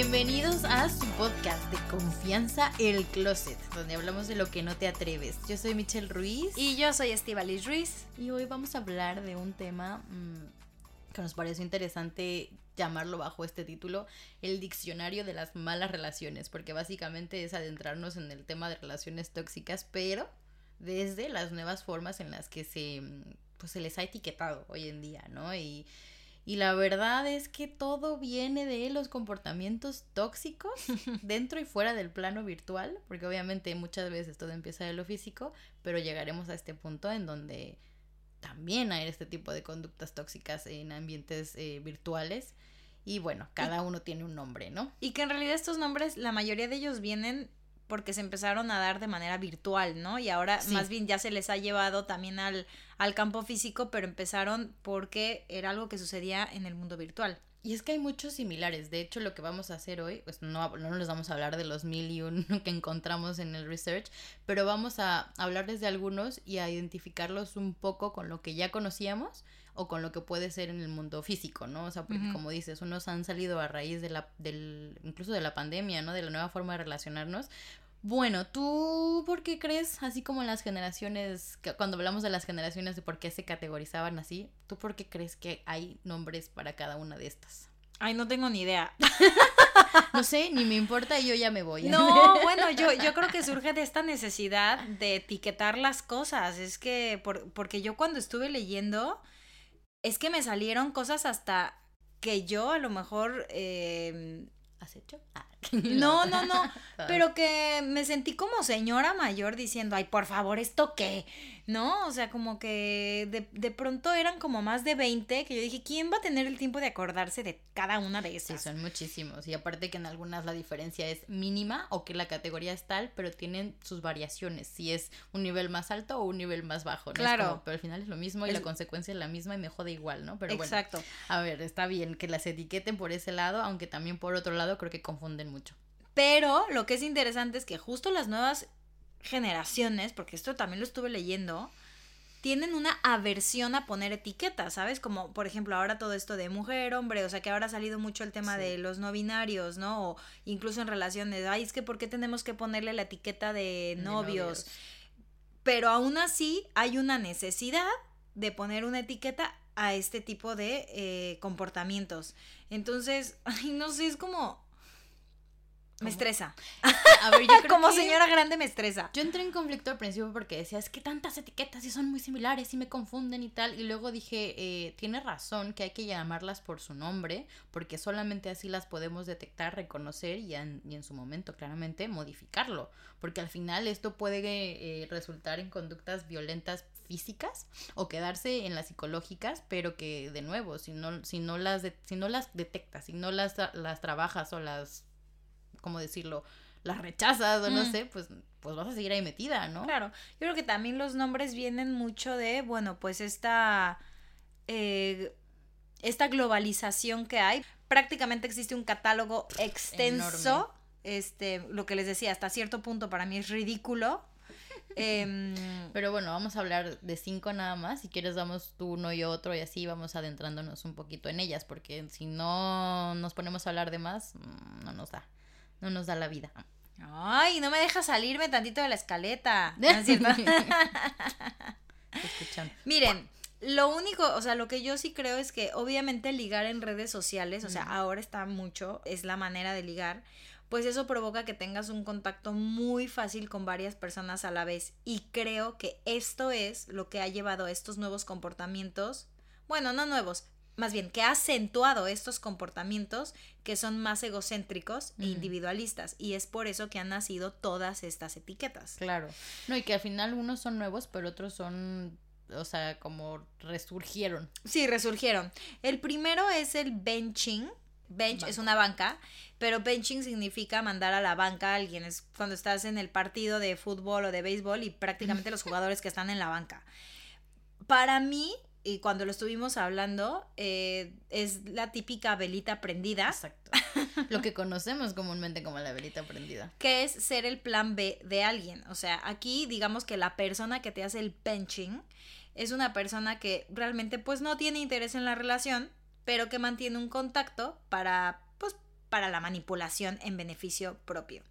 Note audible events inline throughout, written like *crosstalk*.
Bienvenidos a su podcast de confianza El Closet, donde hablamos de lo que no te atreves. Yo soy Michelle Ruiz. Y yo soy Estivalis Ruiz. Y hoy vamos a hablar de un tema mm, que nos pareció interesante llamarlo bajo este título, el diccionario de las malas relaciones, porque básicamente es adentrarnos en el tema de relaciones tóxicas, pero desde las nuevas formas en las que se, mm, pues, se les ha etiquetado hoy en día, ¿no? Y y la verdad es que todo viene de los comportamientos tóxicos *laughs* dentro y fuera del plano virtual, porque obviamente muchas veces todo empieza de lo físico, pero llegaremos a este punto en donde también hay este tipo de conductas tóxicas en ambientes eh, virtuales. Y bueno, cada uno tiene un nombre, ¿no? Y que en realidad estos nombres, la mayoría de ellos vienen porque se empezaron a dar de manera virtual, ¿no? Y ahora más bien ya se les ha llevado también al, al campo físico, pero empezaron porque era algo que sucedía en el mundo virtual. Y es que hay muchos similares. De hecho, lo que vamos a hacer hoy, pues no, no les vamos a hablar de los mil y un *laughs* que encontramos en el research, pero vamos a hablarles de algunos y a identificarlos un poco con lo que ya conocíamos o con lo que puede ser en el mundo físico, ¿no? O sea, porque como dices, unos han salido a raíz de la, del, incluso de la pandemia, ¿no? De la nueva forma de relacionarnos. Bueno, ¿tú por qué crees, así como en las generaciones, cuando hablamos de las generaciones de por qué se categorizaban así, ¿tú por qué crees que hay nombres para cada una de estas? Ay, no tengo ni idea. *laughs* no sé, ni me importa y yo ya me voy. No, *laughs* bueno, yo, yo creo que surge de esta necesidad de etiquetar las cosas. Es que, por, porque yo cuando estuve leyendo, es que me salieron cosas hasta que yo a lo mejor... Eh, ¿Has hecho? Ah. *laughs* No, no, no, *laughs* pero que me sentí como señora mayor diciendo, ay, por favor, ¿esto qué? ¿No? O sea, como que de, de, pronto eran como más de 20 que yo dije, ¿quién va a tener el tiempo de acordarse de cada una de esas? Sí, son muchísimos. Y aparte que en algunas la diferencia es mínima o que la categoría es tal, pero tienen sus variaciones, si es un nivel más alto o un nivel más bajo. ¿no? Claro. pero al final es lo mismo y la consecuencia es la misma y me jode igual, ¿no? Pero Exacto. a ver, está bien que las etiqueten por ese lado, aunque también por otro lado creo que confunden mucho. Pero lo que es interesante es que justo las nuevas generaciones, porque esto también lo estuve leyendo, tienen una aversión a poner etiquetas, ¿sabes? Como por ejemplo ahora todo esto de mujer, hombre, o sea que ahora ha salido mucho el tema de los no binarios, ¿no? O incluso en relaciones, ay, es que ¿por qué tenemos que ponerle la etiqueta de novios? Pero aún así hay una necesidad de poner una etiqueta a este tipo de eh, comportamientos. Entonces, *laughs* ay, no sé, es como me estresa. A ver, yo *laughs* Como señora grande me estresa. Yo entré en conflicto al principio porque decía, es que tantas etiquetas y son muy similares y me confunden y tal. Y luego dije, eh, tiene razón que hay que llamarlas por su nombre, porque solamente así las podemos detectar, reconocer y en, y en su momento, claramente, modificarlo. Porque al final esto puede eh, resultar en conductas violentas físicas o quedarse en las psicológicas, pero que de nuevo, si no, si no, las, si no las detectas, si no las, las trabajas o las ¿cómo decirlo? Las rechazas o no mm. sé, pues, pues vas a seguir ahí metida, ¿no? Claro, yo creo que también los nombres vienen mucho de, bueno, pues esta, eh, esta globalización que hay. Prácticamente existe un catálogo extenso. Este, lo que les decía, hasta cierto punto para mí es ridículo. *laughs* Em, Pero bueno, vamos a hablar de cinco nada más. Si quieres, damos tú uno y otro y así vamos adentrándonos un poquito en ellas, porque si no nos ponemos a hablar de más, mm, no nos da no nos da la vida. Ay, no me deja salirme tantito de la escaleta. *laughs* Miren, lo único, o sea, lo que yo sí creo es que obviamente ligar en redes sociales, o sea, ahora está mucho, es la manera de ligar, pues eso provoca que tengas un contacto muy fácil con varias personas a la vez. Y creo que esto es lo que ha llevado a estos nuevos comportamientos, bueno, no nuevos, más bien, que ha acentuado estos comportamientos que son más egocéntricos e individualistas. Y es por eso que han nacido todas estas etiquetas. Claro. No, y que al final unos son nuevos, pero otros son, o sea, como resurgieron. Sí, resurgieron. El primero es el benching, bench es una banca, pero benching significa mandar a la banca a alguien. Es cuando estás en el partido de fútbol o de béisbol y prácticamente *laughs* los jugadores que están en la banca. Para mí, y cuando lo estuvimos hablando, eh, es la típica velita prendida, Exacto. *laughs* Lo que conocemos comúnmente como la velita prendida. que es ser el plan B de alguien. O sea, aquí digamos que la persona que te hace el benching es una persona que realmente pues no tiene interés en la relación, pero que mantiene un contacto para para la manipulación en beneficio propio.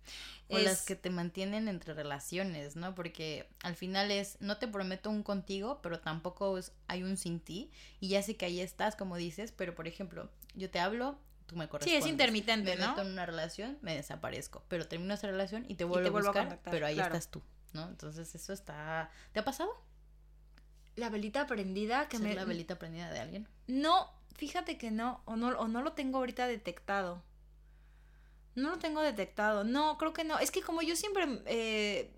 O Es- las que te mantienen entre relaciones, ¿no? Porque al final es, no te prometo un contigo, pero tampoco es- hay un sin ti. Y ya sé que ahí estás, como dices, pero por ejemplo, yo te hablo, tú me Sí, correspondes. es intermitente, Me ¿no? meto en una relación, me desaparezco. Pero termino esa relación y te vuelvo, te vuelvo a buscar, pero ahí claro. estás tú, ¿no? Entonces eso está... ¿Te ha pasado? La velita prendida que ¿Ser me la velita prendida de alguien? No, fíjate que no o, no, o no lo tengo ahorita detectado. No lo tengo detectado. No, creo que no. Es que como yo siempre eh,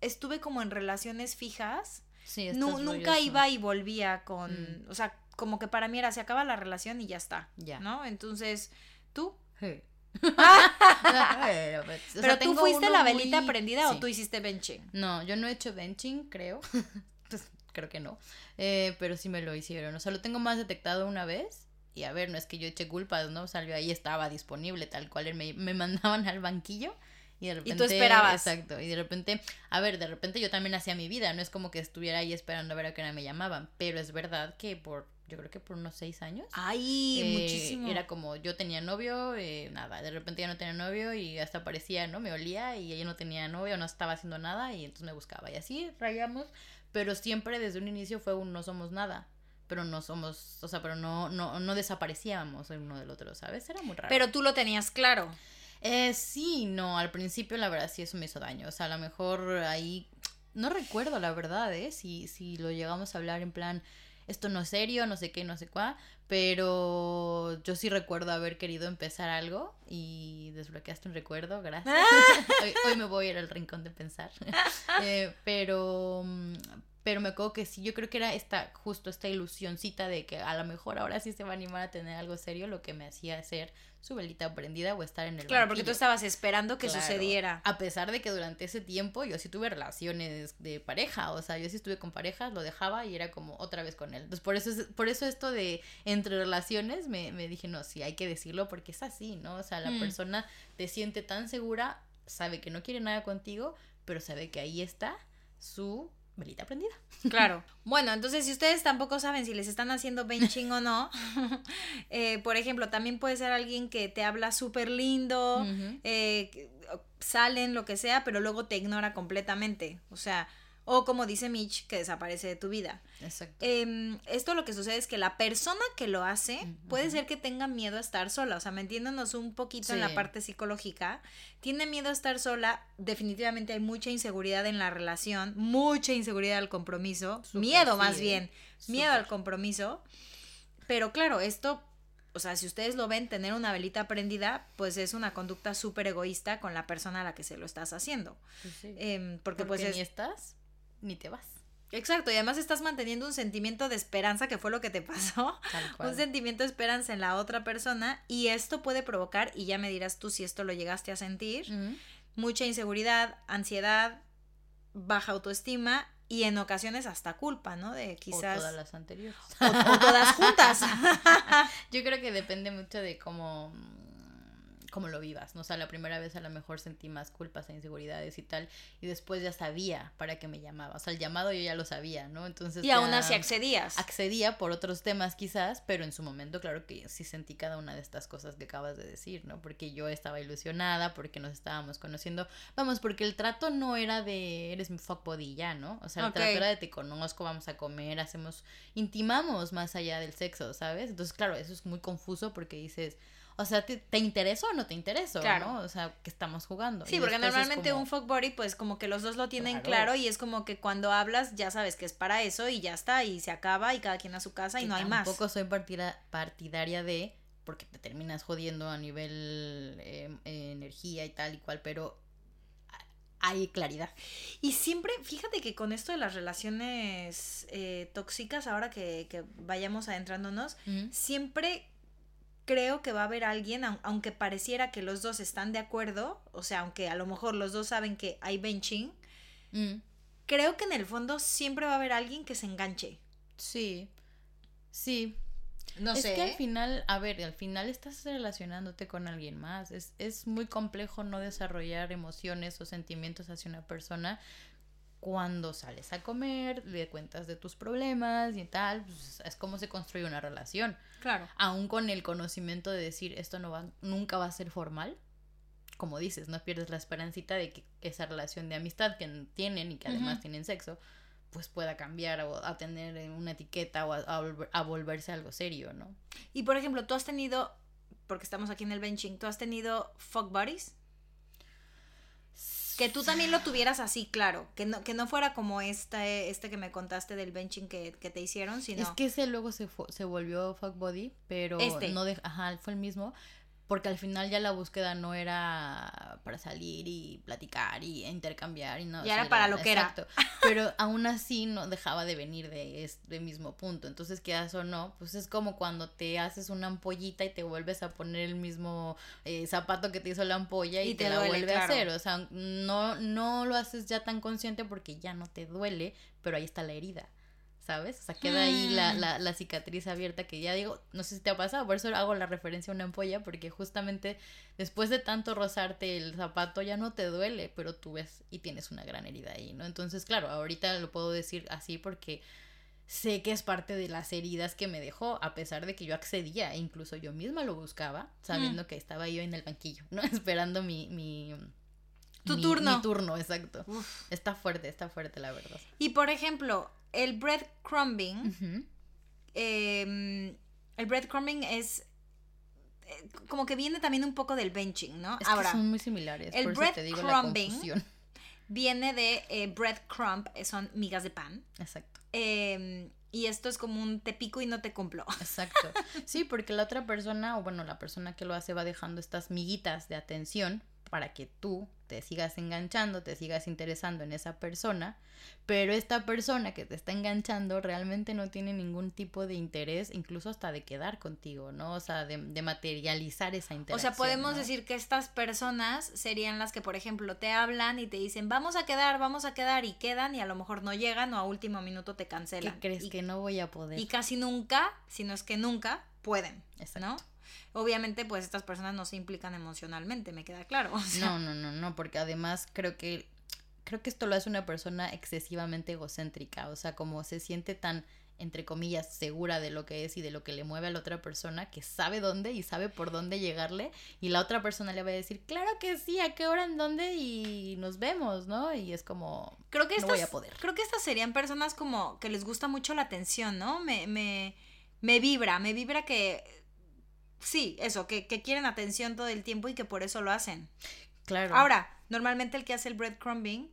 estuve como en relaciones fijas, Sí, nu- nunca rolloso. iba y volvía con... Mm. O sea, como que para mí era, se acaba la relación y ya está. Ya. ¿No? Entonces, tú... Sí. *laughs* *laughs* Pero, pues, o sea, ¿Pero tú fuiste la velita muy- prendida o tú hiciste benching? No, yo no he hecho benching, creo. *laughs* pues creo que no. Eh, pero sí me lo hicieron. O sea, lo tengo más detectado una vez. Y a ver, no es que yo eche culpas, ¿no? Yo ahí estaba disponible, tal cual. Me, me *laughs* mandaban al banquillo. Y de repente. esperabas. Exacto. Y de repente, a ver, de repente yo también hacía mi vida. No es como que estuviera ahí esperando a ver a qué hora me llamaban. Pero es verdad que por, yo creo que por unos seis años. Ay, Eh, muchísimo. Era como yo tenía novio, eh, nada, de repente ya no tenía novio y hasta aparecía, ¿no? Me olía y ella no tenía novio, no estaba haciendo nada y entonces me buscaba. Y así rayamos, pero siempre desde un inicio fue un no somos nada. Pero no somos, o sea, pero no, no, no desaparecíamos el uno del otro, ¿sabes? Era muy raro. Pero tú lo tenías claro. Eh, sí, no, al principio la verdad sí eso me hizo daño. O sea, a lo mejor ahí. No recuerdo la verdad, ¿eh? Si, si lo llegamos a hablar en plan. Esto no es serio, no sé qué, no sé cuá. Pero yo sí recuerdo haber querido empezar algo y desbloqueaste un recuerdo, gracias. *laughs* hoy, hoy me voy a ir al rincón de pensar. *laughs* Eh, pero, pero me acuerdo que sí, yo creo que era esta, justo esta ilusioncita de que a lo mejor ahora sí se va a animar a tener algo serio, lo que me hacía hacer su velita prendida o estar en el Claro, porque tú estabas esperando que Claro. sucediera. A pesar de que durante ese tiempo yo sí tuve relaciones de pareja, o sea, yo sí estuve con parejas, lo dejaba y era como otra vez con él. Entonces, por eso, es- por eso esto de entre relaciones me, me dije, no, sí, hay que decirlo porque es así, ¿no? O sea, la Mm. persona te siente tan segura, sabe que no quiere nada contigo, pero sabe que ahí está su velita prendida. Claro. *laughs* Bueno, entonces si ustedes tampoco saben si les están haciendo benching o no, *laughs* eh, por ejemplo, también puede ser alguien que te habla súper lindo, eh, salen, lo que sea, pero luego te ignora completamente. O sea, o como dice Mitch, que desaparece de tu vida. Exacto. Em, esto lo que sucede es que la persona que lo hace Ujú. puede ser que tenga miedo a estar sola, o sea, metiéndonos un poquito en la parte psicológica, tiene miedo a estar sola, definitivamente hay mucha inseguridad en la relación, mucha inseguridad al compromiso, miedo sí, más ¿eh? bien, miedo al compromiso, pero claro, esto, o sea, si ustedes lo ven, tener una velita prendida, pues es una conducta súper egoísta con la persona a la que se lo estás haciendo, Pues sí. Em, porque, Porque pues es... ni estás ni te vas. Exacto, y además estás manteniendo un sentimiento de esperanza que fue lo que te pasó. Tal *laughs* cual. Un sentimiento de esperanza en la otra persona y esto puede provocar, y ya me dirás tú si esto lo llegaste a sentir, mucha inseguridad, ansiedad, baja autoestima y en ocasiones hasta culpa, ¿no? De O quizás... todas las anteriores. o- o todas juntas. *laughs* Yo creo que depende mucho de cómo, cómo lo vivas, ¿no? O sea, la primera vez a lo mejor sentí más culpas e inseguridades y tal, y después ya sabía para qué me llamaba. O sea, el llamado yo ya lo sabía, ¿no? Entonces. y aún así accedías. Accedía por otros temas quizás, pero en su momento claro que sí sentí cada una de estas cosas que acabas de decir, ¿no? Porque yo estaba ilusionada, porque nos estábamos conociendo, vamos, porque el trato no era de eres mi fuck body ya, ¿no? O sea, el trato era de te conozco, vamos a comer, hacemos, intimamos más allá del sexo, ¿sabes? Entonces, claro, eso es muy confuso porque dices, o sea, ¿te, te intereso o no te intereso? Claro. ¿no? O sea, que estamos jugando. Sí, Y porque normalmente como- un fuck body, pues como que los dos lo tienen Claro. claro y es como que cuando hablas ya sabes que es para eso y ya está y se acaba y cada quien a su casa y no hay más. Tampoco soy partida- partidaria de, porque te terminas jodiendo a nivel eh, eh, energía y tal y cual, pero hay claridad. Y siempre, fíjate que con esto de las relaciones eh, tóxicas, ahora que, que vayamos adentrándonos, siempre creo que va a haber alguien, au- aunque pareciera que los dos están de acuerdo, o sea, aunque a lo mejor los dos saben que hay benching, Mm, creo que en el fondo siempre va a haber alguien que se enganche. sí, sí. No es sé. que al ¿eh? final, a ver, al final estás relacionándote con alguien más. Es, es muy complejo no desarrollar emociones o sentimientos hacia una persona cuando sales a comer, le cuentas de tus problemas y tal. pues, es como se construye una relación. Claro. Aún con el conocimiento de decir esto no va, nunca va a ser formal. Como dices, no pierdes la esperancita de que esa relación de amistad que tienen y que además tienen sexo, pues pueda cambiar o a tener una etiqueta o a, a a volverse algo serio, ¿no? Y por ejemplo, tú has tenido, porque estamos aquí en el benching, tú has tenido fuck buddies. Que tú también lo tuvieras así, claro. Que no, que no fuera como este, este que me contaste del benching que, que te hicieron, sino. Es que ese luego se, se volvió fuck body, pero Este. no de, ajá, fue el mismo, porque al final ya la búsqueda no era para salir y platicar y intercambiar y no. Ya era para lo que era. Pero aún así no dejaba de venir de este mismo punto. Entonces, quedas o no, pues es como cuando te haces una ampollita y te vuelves a poner el mismo eh, zapato que te hizo la ampolla y, Y te, te la duele, vuelve claro. a hacer. O sea, no, no lo haces ya tan consciente porque ya no te duele, pero ahí está la herida. ¿Sabes? O sea, queda ahí la, la, la cicatriz abierta que ya digo, no sé si te ha pasado, por eso hago la referencia a una ampolla, porque justamente después de tanto rozarte el zapato ya no te duele, pero tú ves y tienes una gran herida ahí, ¿no? Entonces, claro, ahorita lo puedo decir así porque sé que es parte de las heridas que me dejó, a pesar de que yo accedía, incluso yo misma lo buscaba, sabiendo que estaba yo en el banquillo, ¿no? *laughs* Esperando mi... mi Tu mi- turno. Mi turno, exacto. Uf. Está fuerte, está fuerte, la verdad. Y por ejemplo, el breadcrumbing. Ujú. eh, el breadcrumbing es. eh, Como que viene también un poco del benching, ¿no? Es Ahora, que son muy similares, el por eso te digo la confusión. viene de eh, breadcrumb, eh, son migas de pan. Exacto. eh, y esto es como un te pico y no te cumplo. *laughs* Exacto. Sí, porque la otra persona, o bueno, la persona que lo hace va dejando estas miguitas de atención para que tú te sigas enganchando, te sigas interesando en esa persona, pero esta persona que te está enganchando realmente no tiene ningún tipo de interés, incluso hasta de quedar contigo, ¿no? O sea, de, de materializar esa O interacción. sea, podemos ¿no? decir que estas personas serían las que, por ejemplo, te hablan y te dicen, vamos a quedar, vamos a quedar, y quedan y a lo mejor no llegan o a último minuto te ¿Qué cancelan. crees y, que no voy a poder? y casi nunca, si no es que nunca, pueden, Exacto. ¿no? Obviamente, pues estas personas no se implican emocionalmente, me queda claro. *laughs* o sea, No, no, no, no, porque además creo que creo que esto lo hace una persona excesivamente egocéntrica, o sea, como se siente tan entre comillas segura de lo que es y de lo que le mueve a la otra persona, que sabe dónde y sabe por dónde llegarle y la otra persona le va a decir, "Claro que sí, a qué hora, en dónde y nos vemos", ¿no? Y es como Creo que No estas, voy a poder. creo que estas serían personas como que les gusta mucho la atención, ¿no? Me, me, me vibra, me vibra que sí, eso, que, que quieren atención todo el tiempo y que por eso lo hacen. claro. Ahora, normalmente el que hace el breadcrumbing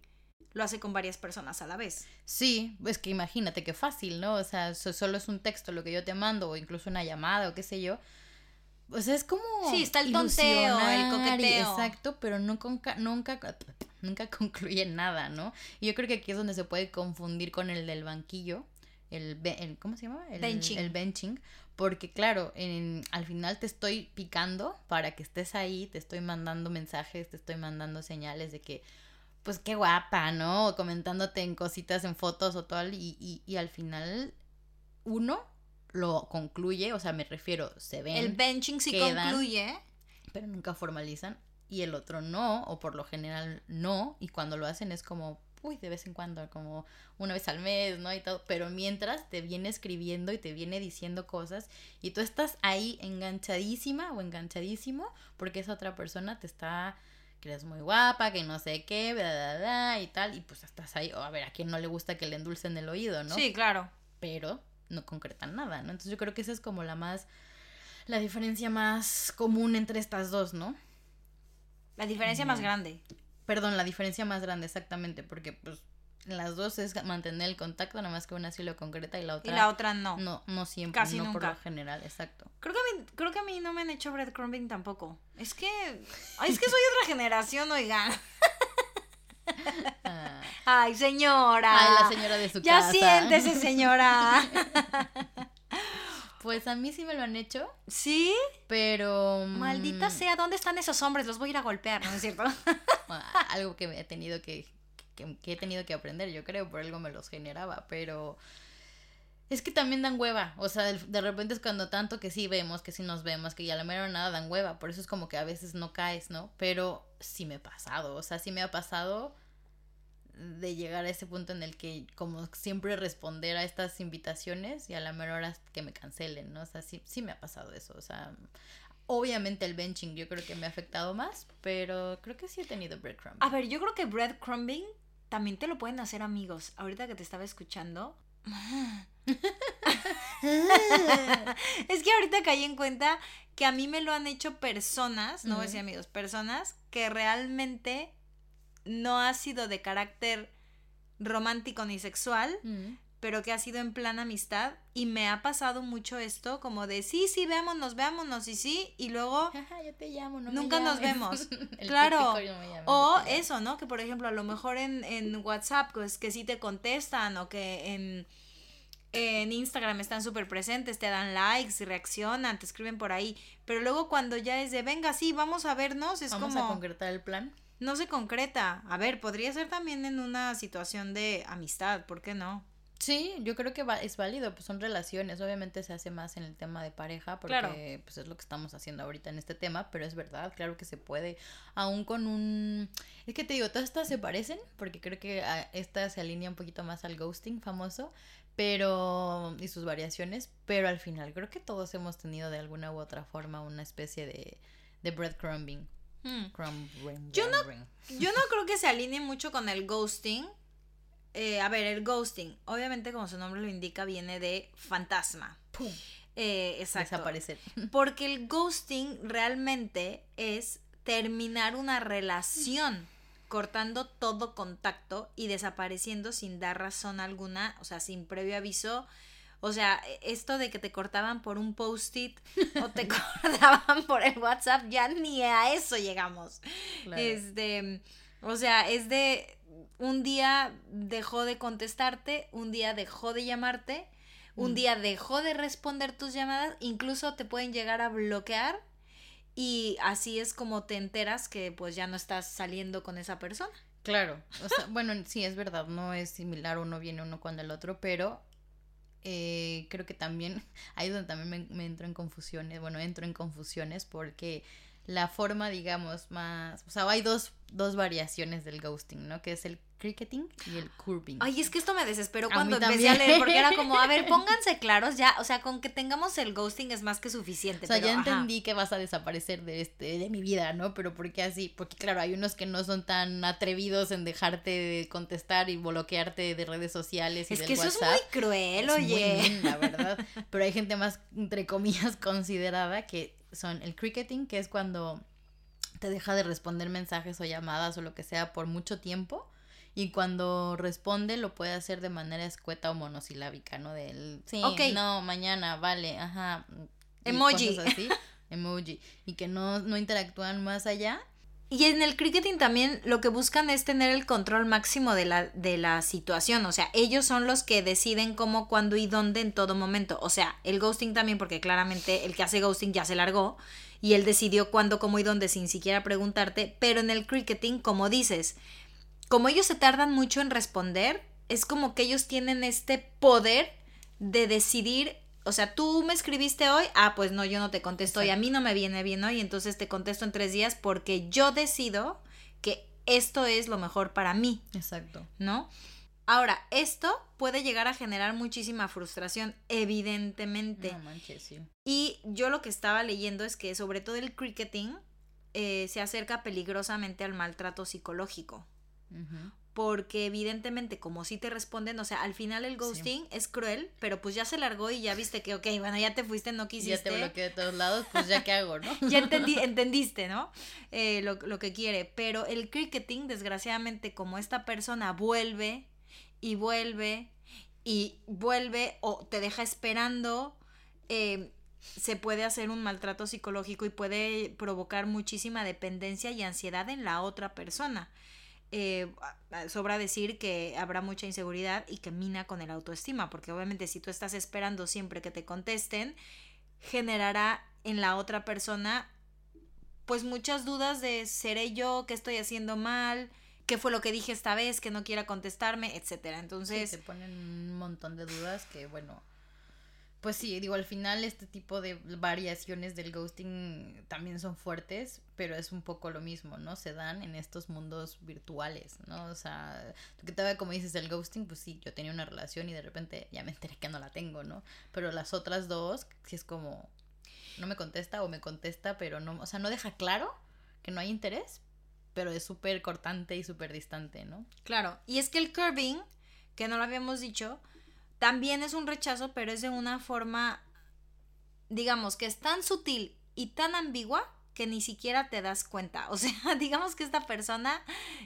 lo hace con varias personas a la vez. Sí, es que imagínate qué fácil, ¿no? O sea, so- solo es un texto lo que yo te mando o incluso una llamada o qué sé yo. O sea, es como Sí, está el tonteo, el coqueteo. exacto, pero no conca- nunca nunca *laughs* concluye nada, ¿no? Y yo creo que aquí es donde se puede confundir con el del banquillo, el, ¿cómo se llama? El Benching. El benching, porque claro, en, al final te estoy picando para que estés ahí, te estoy mandando mensajes, te estoy mandando señales de que pues qué guapa, ¿no? O comentándote en cositas, en fotos o tal, y, y, y al final uno lo concluye, o sea, me refiero, se ven, el benching sí quedan. concluye. pero nunca formalizan, y el otro no, o por lo general no, y cuando lo hacen es como, uy, de vez en cuando, como una vez al mes, ¿no? Y todo, pero mientras te viene escribiendo y te viene diciendo cosas, y tú estás ahí enganchadísima o enganchadísimo, porque esa otra persona te está que eres muy guapa, que no sé qué, bla, bla, bla, y tal, y pues estás ahí, o a ver, a quién no le gusta que le endulcen el oído, ¿no? Sí, claro. Pero no concretan nada, ¿no? Entonces yo creo que esa es como la más, la diferencia más común entre estas dos, ¿no? La diferencia más Ujú. grande. Perdón, la diferencia más grande, exactamente, porque pues las dos es mantener el contacto, nada más que una sí lo concreta y la Y otra la otra no. no, no siempre, Casi no por nunca. lo general, exacto. Creo que, a mí, creo que a mí no me han hecho breadcrumbing tampoco. Es que. Ay, es que soy otra generación, oigan. Ah. Ay, señora. Ay, la señora de su Ya casa. siéntese, señora. *laughs* Pues a mí sí me lo han hecho. ¿Sí? Pero. Maldita sea, ¿dónde están esos hombres? Los voy a ir a golpear, ¿no es cierto? *laughs* algo que he tenido que, que, que he tenido que aprender, yo creo, por algo me los generaba, pero es que también dan hueva, o sea, de, repente es cuando tanto que sí vemos, que sí nos vemos, que ya la mera nada dan hueva, por eso es como que a veces no caes, ¿no? Pero sí me ha pasado, o sea, sí me ha pasado de llegar a ese punto en el que como siempre responder a estas invitaciones y a la mera hora que me cancelen, ¿no? O sea, sí, sí me ha pasado eso, o sea, obviamente el benching yo creo que me ha afectado más, pero creo que sí he tenido breadcrumbing. A ver, yo creo que breadcrumbing también te lo pueden hacer amigos. Ahorita que te estaba escuchando, *laughs* es que ahorita caí en cuenta que a mí me lo han hecho personas, no voy a decir amigos, personas que realmente no ha sido de carácter romántico ni sexual, pero que ha sido en plan amistad y me ha pasado mucho esto como de sí, sí, veámonos, veámonos y sí, y luego *laughs* yo te llamo, nunca nos vemos. *laughs* claro. o eso, ¿no? Que por ejemplo, a lo mejor en, en WhatsApp, pues que sí te contestan o que en en Instagram están súper presentes, te dan likes, reaccionan, te escriben por ahí, pero luego cuando ya es de, venga, sí, vamos a vernos, es como... Vamos a concretar el plan. No se concreta. A ver, podría ser también en una situación de amistad, ¿por qué no? Sí, yo creo que es válido, pues son relaciones, obviamente se hace más en el tema de pareja, porque pues es lo que estamos haciendo ahorita en este tema, pero es verdad, claro que se puede, aún con un... Es que te digo, todas estas se parecen, porque creo que esta se alinea un poquito más al ghosting famoso, pero y sus variaciones, pero al final creo que todos hemos tenido de alguna u otra forma una especie de, de breadcrumbing. Hmm. yo, no, *laughs* yo no creo que se alinee mucho con el ghosting. Eh, a ver, el ghosting, obviamente como su nombre lo indica, viene de fantasma. ¡Pum! Eh, exacto. Desaparecer. *laughs* Porque el ghosting realmente es terminar una relación cortando todo contacto y desapareciendo sin dar razón alguna, o sea, sin previo aviso. O sea, e, esto de que te cortaban por un post-it o te *laughs* cortaban por el WhatsApp, ya ni a eso llegamos. Este, o sea, es de un día dejó de contestarte, un día dejó de llamarte, un mm. día dejó de responder tus llamadas, incluso te pueden llegar a bloquear y así es como te enteras que pues ya no estás saliendo con esa persona. Claro, o sea, *laughs* bueno, sí, es verdad, no es similar, uno viene uno con el otro, pero eh, creo que también, *laughs* ahí es donde también me, me entro en confusiones, bueno, entro en confusiones porque la forma, digamos, más, o sea, hay dos, dos variaciones del ghosting, ¿no? Que es el cricketing y el curving. Ay, es que esto me desesperó cuando empecé a leer, porque era como, a ver, *laughs* pónganse claros ya, o sea, con que tengamos el ghosting es más que suficiente. O sea, ya entendí que vas a desaparecer de este, de mi vida, ¿no? Pero ¿por qué así? Porque claro, hay unos que no son tan atrevidos en dejarte de contestar y bloquearte de redes sociales y es del que eso es muy cruel, oye. Muy la *laughs* verdad. Pero hay gente más, entre comillas, *laughs* considerada que son el cricketing, que es cuando te deja de responder mensajes o llamadas o lo que sea por mucho tiempo y cuando responde lo puede hacer de manera escueta o monosilábica, ¿no? Del sí, no, mañana, vale, ajá. Emoji. Así, *laughs* emoji. Y que no, no interactúan más allá. Y en el cricketing también lo que buscan es tener el control máximo de la, de la situación. O sea, ellos son los que deciden cómo, cuándo y dónde en todo momento. O sea, el ghosting también, porque claramente el que hace ghosting ya se largó y él decidió cuándo, cómo y dónde sin siquiera preguntarte. Pero en el cricketing, como dices, como ellos se tardan mucho en responder, es como que ellos tienen este poder de decidir, o sea, tú me escribiste hoy, ah, pues no, yo no te contesto hoy, a mí no me viene bien hoy, entonces te contesto en tres días porque yo decido que esto es lo mejor para mí. Exacto. ¿No? Ahora, esto puede llegar a generar muchísima frustración, evidentemente. No manches, sí. Y yo lo que estaba leyendo es que sobre todo el cricketing eh, se acerca peligrosamente al maltrato psicológico. Porque evidentemente, como si te responden, o sea, al final el ghosting es cruel, pero pues ya se largó y ya viste que, ok, bueno, ya te fuiste, no quisiste. Ya te bloqueé de todos lados, pues ya qué hago, ¿no? *laughs* ya entendí, *laughs* entendiste, ¿no? Eh, lo, lo que quiere. Pero el cricketing, desgraciadamente, como esta persona vuelve y vuelve y vuelve o te deja esperando, eh, se puede hacer un maltrato psicológico y puede provocar muchísima dependencia y ansiedad en la otra persona. Eh, sobra decir que habrá mucha inseguridad y que mina con el autoestima, porque obviamente si tú estás esperando siempre que te contesten, generará en la otra persona pues muchas dudas de seré yo, qué estoy haciendo mal, qué fue lo que dije esta vez, que no quiera contestarme, etcétera. Entonces, se ponen un montón de dudas que bueno, pues sí, digo, al final este tipo de variaciones del ghosting también son fuertes, pero es un poco lo mismo, ¿no? Se dan en estos mundos virtuales, ¿no? O sea, que todavía como dices el ghosting, pues sí, yo tenía una relación y de repente ya me enteré que no la tengo, ¿no? Pero las otras dos, sí es como, no me contesta o me contesta, pero no, o sea, no deja claro que no hay interés, pero es súper cortante y súper distante, ¿no? Claro, y es que el curving, que no lo habíamos dicho, también es un rechazo, pero es de una forma, digamos, que es tan sutil y tan ambigua que ni siquiera te das cuenta. *laughs* O sea, digamos que esta persona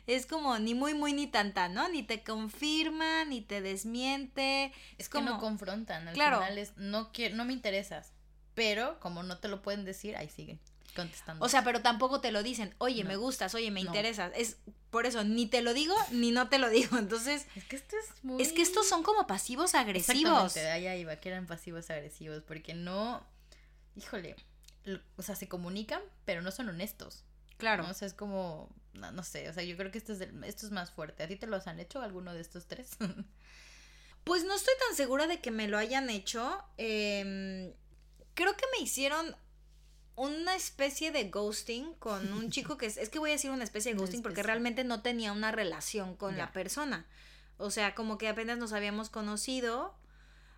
es como ni muy, muy, ni tanta, ¿no? Ni te confirma, ni te desmiente. Es, como... Que no confrontan. Al claro. final es, no, quiero, no me interesas. Pero como no te lo pueden decir, ahí siguen contestando. O sea, pero tampoco te lo dicen, oye, me gustas, oye, me interesas. Es por eso, ni te lo digo, ni no te lo digo. *laughs* Entonces. Es que esto es muy. Es que estos son como pasivos agresivos. Exactamente, allá iba, que eran pasivos agresivos. Porque no. Híjole. O sea, se comunican, pero no son honestos. Claro. O sea, es como. No, sé. O sea, yo creo que esto es, esto es más fuerte. ¿A ti te los han hecho alguno de estos tres? *laughs* pues no estoy tan segura de que me lo hayan hecho. Eh, creo que me hicieron una especie de ghosting con un *laughs* chico que es, es que voy a decir una especie de ghosting porque realmente no tenía una relación con la persona. O sea, como que apenas nos habíamos conocido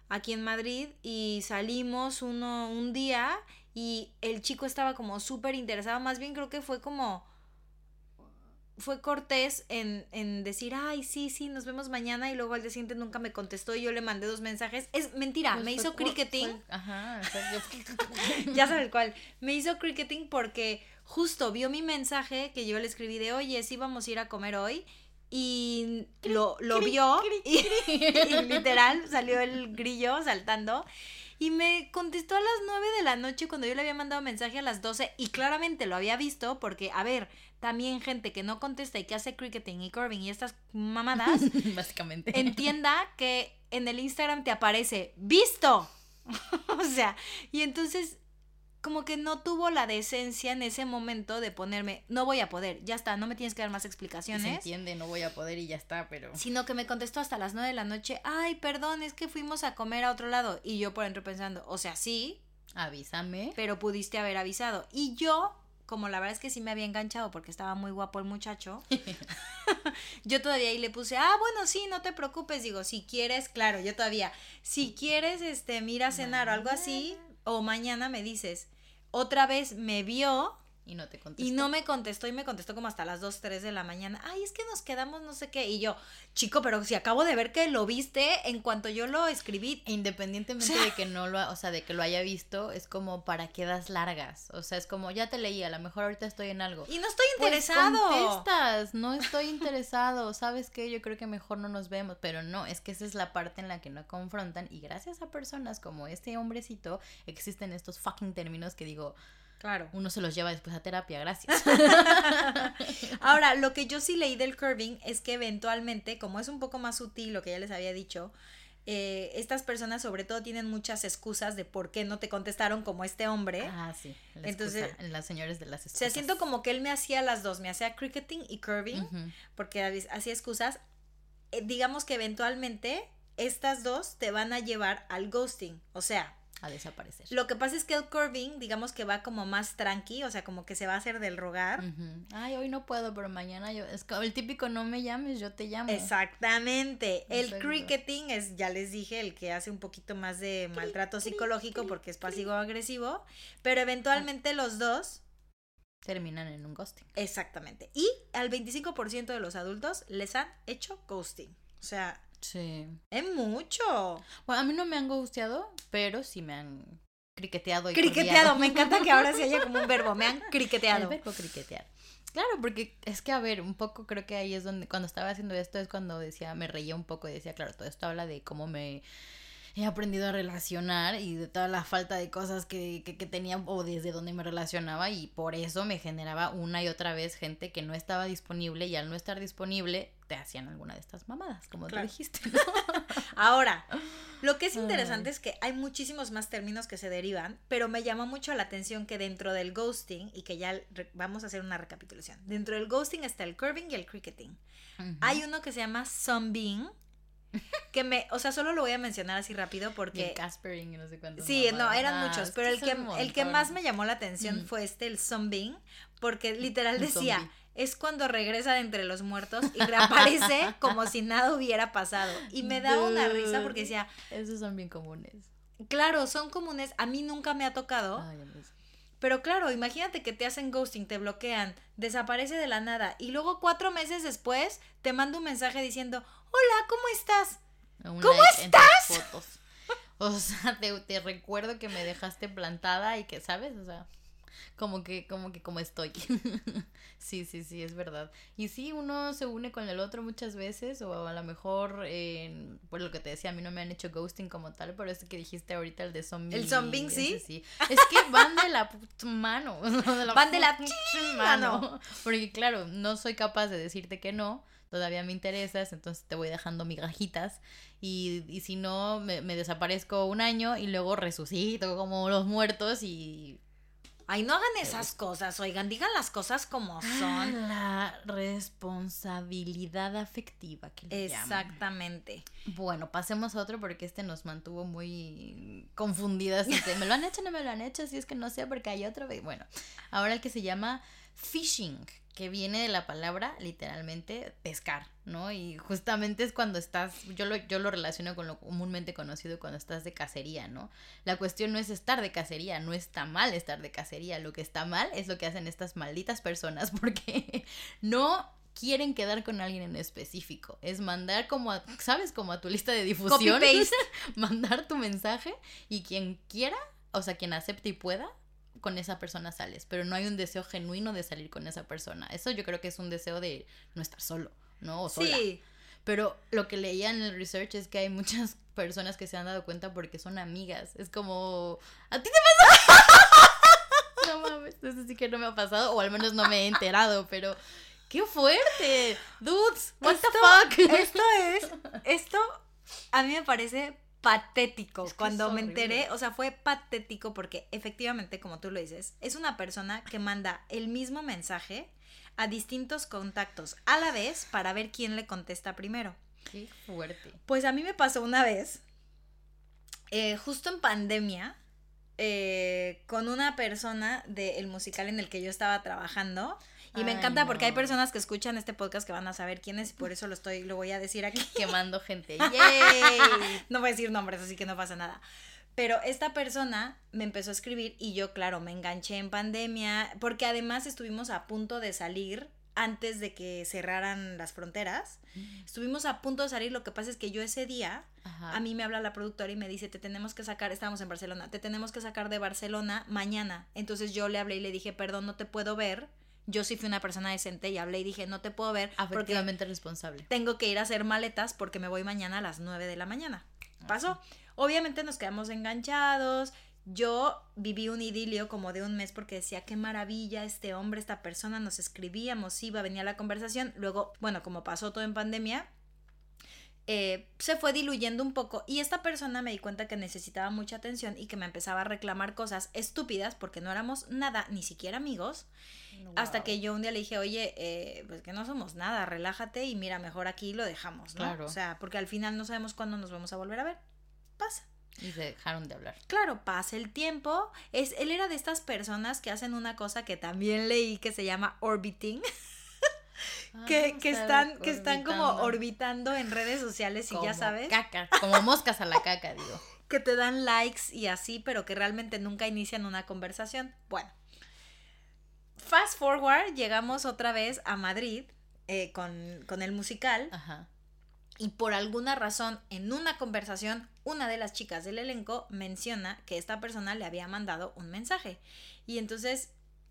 aquí en Madrid y salimos uno un día y el chico estaba como súper interesado, más bien creo que fue como fue cortés en, en, decir, ay, sí, sí, nos vemos mañana y luego al día siguiente nunca me contestó y yo le mandé dos mensajes. Es mentira, pues me hizo cricketing. ajá, *laughs* ya sabes cuál. Me hizo cricketing porque justo vio mi mensaje que yo le escribí de, oye, sí vamos a ir a comer hoy. Y lo, lo vio *laughs* y, literal salió el grillo saltando. Y me contestó a las 9 de la noche cuando yo le había mandado mensaje a las 12 y claramente lo había visto porque, a ver, también gente que no contesta y que hace cricketing y curving y estas mamadas, *laughs* básicamente, entienda que en el Instagram te aparece visto. *laughs* o sea, y entonces como que no tuvo la decencia en ese momento de ponerme, no voy a poder, ya está, no me tienes que dar más explicaciones. Se entiende, no voy a poder y ya está, pero... Sino que me contestó hasta las nueve de la noche, ay, perdón, es que fuimos a comer a otro lado. Y yo por dentro pensando, o sea, sí. Avísame. Pero pudiste haber avisado. Y yo como la verdad es que sí me había enganchado porque estaba muy guapo el muchacho, *laughs* *laughs* yo todavía ahí le puse, ah, bueno, sí, no te preocupes, digo, si quieres, claro, yo todavía, si quieres, este, mira a cenar o algo así, o mañana me dices, otra vez me vio y no te contestó. Y no me contestó y me contestó como hasta las 2, 3 de la mañana. Ay, es que nos quedamos no sé qué. Y yo, chico, pero si acabo de ver que lo viste en cuanto yo lo escribí. Independientemente de que no lo, o sea, de que lo haya visto, es como para quedas largas. O sea, es como, ya te leí, a lo mejor ahorita estoy en algo. Y no estoy pues interesado. contestas, no estoy interesado. ¿Sabes qué? Yo creo que mejor no nos vemos. Pero no, es que esa es la parte en la que no confrontan. Y gracias a personas como este hombrecito, existen estos fucking términos que digo Claro. Uno se los lleva después a terapia, gracias. *laughs* Ahora, lo que yo sí leí del curving es que eventualmente, como es un poco más sutil lo que ya les había dicho, eh, estas personas sobre todo tienen muchas excusas de por qué no te contestaron como este hombre. Ah, sí. Entonces, las señores de las excusas. Se siento como que él me hacía las dos, me hacía cricketing y curving, porque hacía excusas. Eh, digamos que eventualmente estas dos te van a llevar al ghosting, o sea, a desaparecer. Lo que pasa es que el curving, digamos que va como más tranqui, o sea, como que se va a hacer del rogar. Ay, hoy no puedo, pero mañana yo. Es como el típico no me llames, yo te llamo. Exactamente. el cricketing es, ya les dije, el que hace un poquito más de maltrato psicológico porque es pasivo-agresivo, pero eventualmente los dos terminan en un ghosting. Exactamente. Y al 25% de los adultos les han hecho ghosting. O sea, Sí. Es mucho. Bueno, a mí no me han gusteado, pero sí me han criqueteado. Y criqueteado, me encanta que ahora se haya como un verbo, me han *laughs* criqueteado. El verbo criquetear. Claro, porque es que, a ver, un poco creo que ahí es donde, cuando estaba haciendo esto, es cuando decía, me reía un poco y decía, claro, todo esto habla de cómo me he aprendido a relacionar y de toda la falta de cosas que, que, que, tenía o desde donde me relacionaba y por eso me generaba una y otra vez gente que no estaba disponible y al no estar disponible te hacían alguna de estas mamadas, como Claro. tú dijiste. *laughs* Ahora, lo que es Ay. interesante es que hay muchísimos más términos que se derivan, pero me llama mucho la atención que dentro del ghosting, y que ya vamos a hacer una recapitulación, dentro del ghosting está el curving y el cricketing. Hay uno que se llama sunbeam, que me, o sea, solo lo voy a mencionar así rápido Y el porque... Caspering y no sé cuántos. Sí, no, eran Ah, muchos, pero el que, el que más me llamó la atención Mm. fue este, el sunbeam, porque literal decía, zombie. Es cuando regresa de entre los muertos y reaparece *laughs* como si nada hubiera pasado. Y me daba una risa porque decía, Esos son bien comunes. claro, son comunes, a mí nunca me ha tocado, Ay, pero claro, imagínate que te hacen ghosting, te bloquean, desaparece de la nada y luego cuatro meses después te manda un mensaje diciendo, hola, ¿cómo estás? ¿Cómo fotos. *laughs* O sea, te, te recuerdo que me dejaste plantada y que, ¿sabes? O sea, como que, como que como estoy. *laughs* sí, sí, sí, es verdad. Y sí, uno se une con el otro muchas veces, o a lo mejor, eh, por lo que te decía, a mí no me han hecho ghosting como tal, pero ese que dijiste ahorita, el de zombie. El zombie, ese ¿sí? Es que van de la mano. *laughs* Van de la mano. Porque claro, no soy capaz de decirte que no, todavía me interesas, entonces te voy dejando migajitas y, y si no, me, me desaparezco un año y luego resucito como los muertos y... Ay, no hagan esas cosas, oigan, digan las cosas como son. La responsabilidad afectiva que le llaman. Exactamente. Bueno, pasemos a otro porque este nos mantuvo muy confundidas. ¿Me lo han hecho o no me lo han hecho? Si es que no sé porque hay otro. Bueno, ahora el que se llama fishing, que viene de la palabra literalmente pescar, ¿no? Y justamente es cuando estás, yo lo, yo lo relaciono con lo comúnmente conocido cuando estás de cacería, ¿no? La cuestión no es estar de cacería, no está mal estar de cacería, lo que está mal es lo que hacen estas malditas personas *laughs* porque no quieren quedar con alguien en específico, es mandar como a, ¿sabes? Como a tu lista de difusión, *laughs* mandar tu mensaje y quien quiera, o sea, quien acepte y pueda, con esa persona sales, pero no hay un deseo genuino de salir con esa persona. Eso yo creo que es un deseo de no estar solo, ¿no? O sola. Sí, Pero lo que leía en el research es que hay muchas *laughs* personas que se han dado cuenta porque son amigas. Es como, ¿a ti te pasa? *laughs* no mames, eso sí que no me ha pasado, o al menos no me he enterado, pero qué fuerte. Dudes, what the fuck? esto es, esto a mí me parece patético. Es que Cuando me enteré, o sea, fue patético porque efectivamente, como tú lo dices, es una persona que manda el mismo mensaje a distintos contactos a la vez para ver quién le contesta primero. Qué fuerte. Pues a mí me pasó una vez, eh, justo en pandemia, eh, con una persona del musical en el que yo estaba trabajando. Y me encanta porque hay personas que escuchan este podcast que van a saber quién es y por eso lo estoy, lo voy a decir aquí. *laughs* Quemando gente. *laughs* ¡Yay! No voy a decir nombres, así que no pasa nada. Pero esta persona me empezó a escribir y yo, claro, me enganché en pandemia, porque además estuvimos a punto de salir antes de que cerraran las fronteras. Estuvimos a punto de salir, lo que pasa es que yo ese día, Ajá. a mí me habla la productora y me dice, te tenemos que sacar, estábamos en Barcelona, te tenemos que sacar de Barcelona mañana. Entonces yo le hablé y le dije, perdón, no te puedo ver. Yo sí fui una persona decente y hablé y dije, no te puedo ver Afectivamente responsable. tengo que ir a hacer maletas porque me voy mañana a las 9 de la mañana. Pasó. Obviamente nos quedamos enganchados. Yo viví un idilio como de un mes porque decía, qué maravilla este hombre, esta persona, nos escribíamos, iba, venía la conversación. Luego, bueno, como pasó todo en pandemia, eh, se fue diluyendo un poco y esta persona me di cuenta que necesitaba mucha atención y que me empezaba a reclamar cosas estúpidas porque no éramos nada, ni siquiera amigos. Hasta que yo un día le dije, oye, eh, pues que no somos nada, relájate y mira, mejor aquí lo dejamos, ¿no? Claro. O sea, porque al final no sabemos cuándo nos vamos a volver a ver. Pasa. Y se dejaron de hablar. Claro, pasa el tiempo. Es, él era de estas personas que hacen una cosa que también leí que se llama orbiting, *laughs* que, Ah, que estar están, que están como orbitando. en redes sociales y ya sabes, Caca, como moscas a la caca, digo. *laughs* que te dan likes y así, pero que realmente nunca inician una conversación. Bueno, fast forward, llegamos otra vez a Madrid eh, con, con el musical. Ajá. Y por alguna razón, en una conversación, una de las chicas del elenco menciona que esta persona le había mandado un mensaje. Y entonces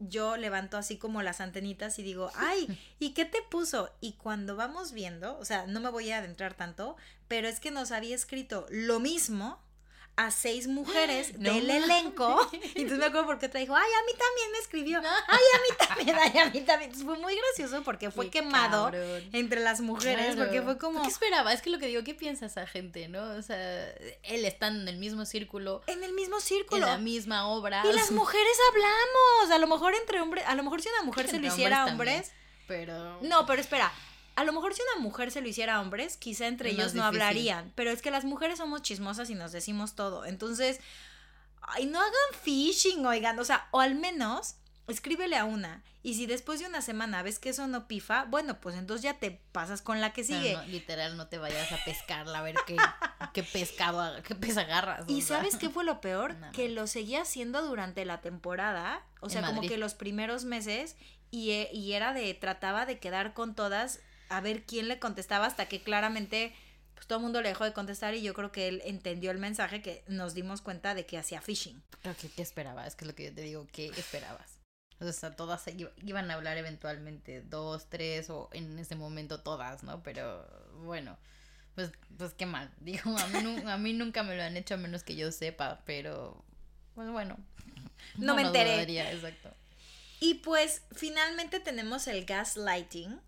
yo levanto así como las antenitas y digo, *laughs* ay, ¿y qué te puso? Y cuando vamos viendo, o sea, no me voy a adentrar tanto, pero es que nos había escrito lo mismo a seis mujeres *gasps* No del elenco. Y entonces me acuerdo porque otra dijo, ay, a mí también me escribió. *laughs* Ay, a mí también, ay, a mí también. Entonces fue muy gracioso porque fue Qué quemado cabrón. entre las mujeres, Claro. porque fue como... ¿Qué esperaba? Es que lo que digo, ¿qué piensa esa gente, no? O sea, él estando en el mismo círculo, En el mismo en círculo. la misma obra. Y las mujeres hablamos. A lo mejor entre hombres, a lo mejor si una mujer se lo hiciera a hombres hombres. Pero. No, pero espera. A lo mejor si una mujer se lo hiciera a hombres, quizá entre Es ellos no difícil. hablarían. Pero es que las mujeres somos chismosas y nos decimos todo. Entonces, ay, no hagan phishing, oigan. O sea, o al menos escríbele a una. Y si después de una semana ves que eso no pifa, bueno, pues entonces ya te pasas con la que sigue. no, literal, no te vayas a pescarla a ver qué, *laughs* qué pescado, qué pez agarras. Y sea. ¿sabes qué fue lo peor? *laughs* No, que lo seguía haciendo durante la temporada, o sea, como que los primeros meses, y, e- y era de, trataba de quedar con todas a ver quién le contestaba hasta que claramente, pues todo el mundo le dejó de contestar y yo creo que él entendió el mensaje que nos dimos cuenta de que hacía phishing. Que, ¿Qué esperabas? Es que es lo que yo te digo, ¿qué esperabas? O sea, todas iban a hablar eventualmente, dos, tres, o en ese momento todas, ¿no? Pero bueno, pues, pues qué mal. *laughs* Digo, a mí, a mí nunca me lo han hecho a menos que yo sepa, pero pues bueno. *laughs* No me lo enteré. dudaría, exacto. Y pues finalmente tenemos el gaslighting,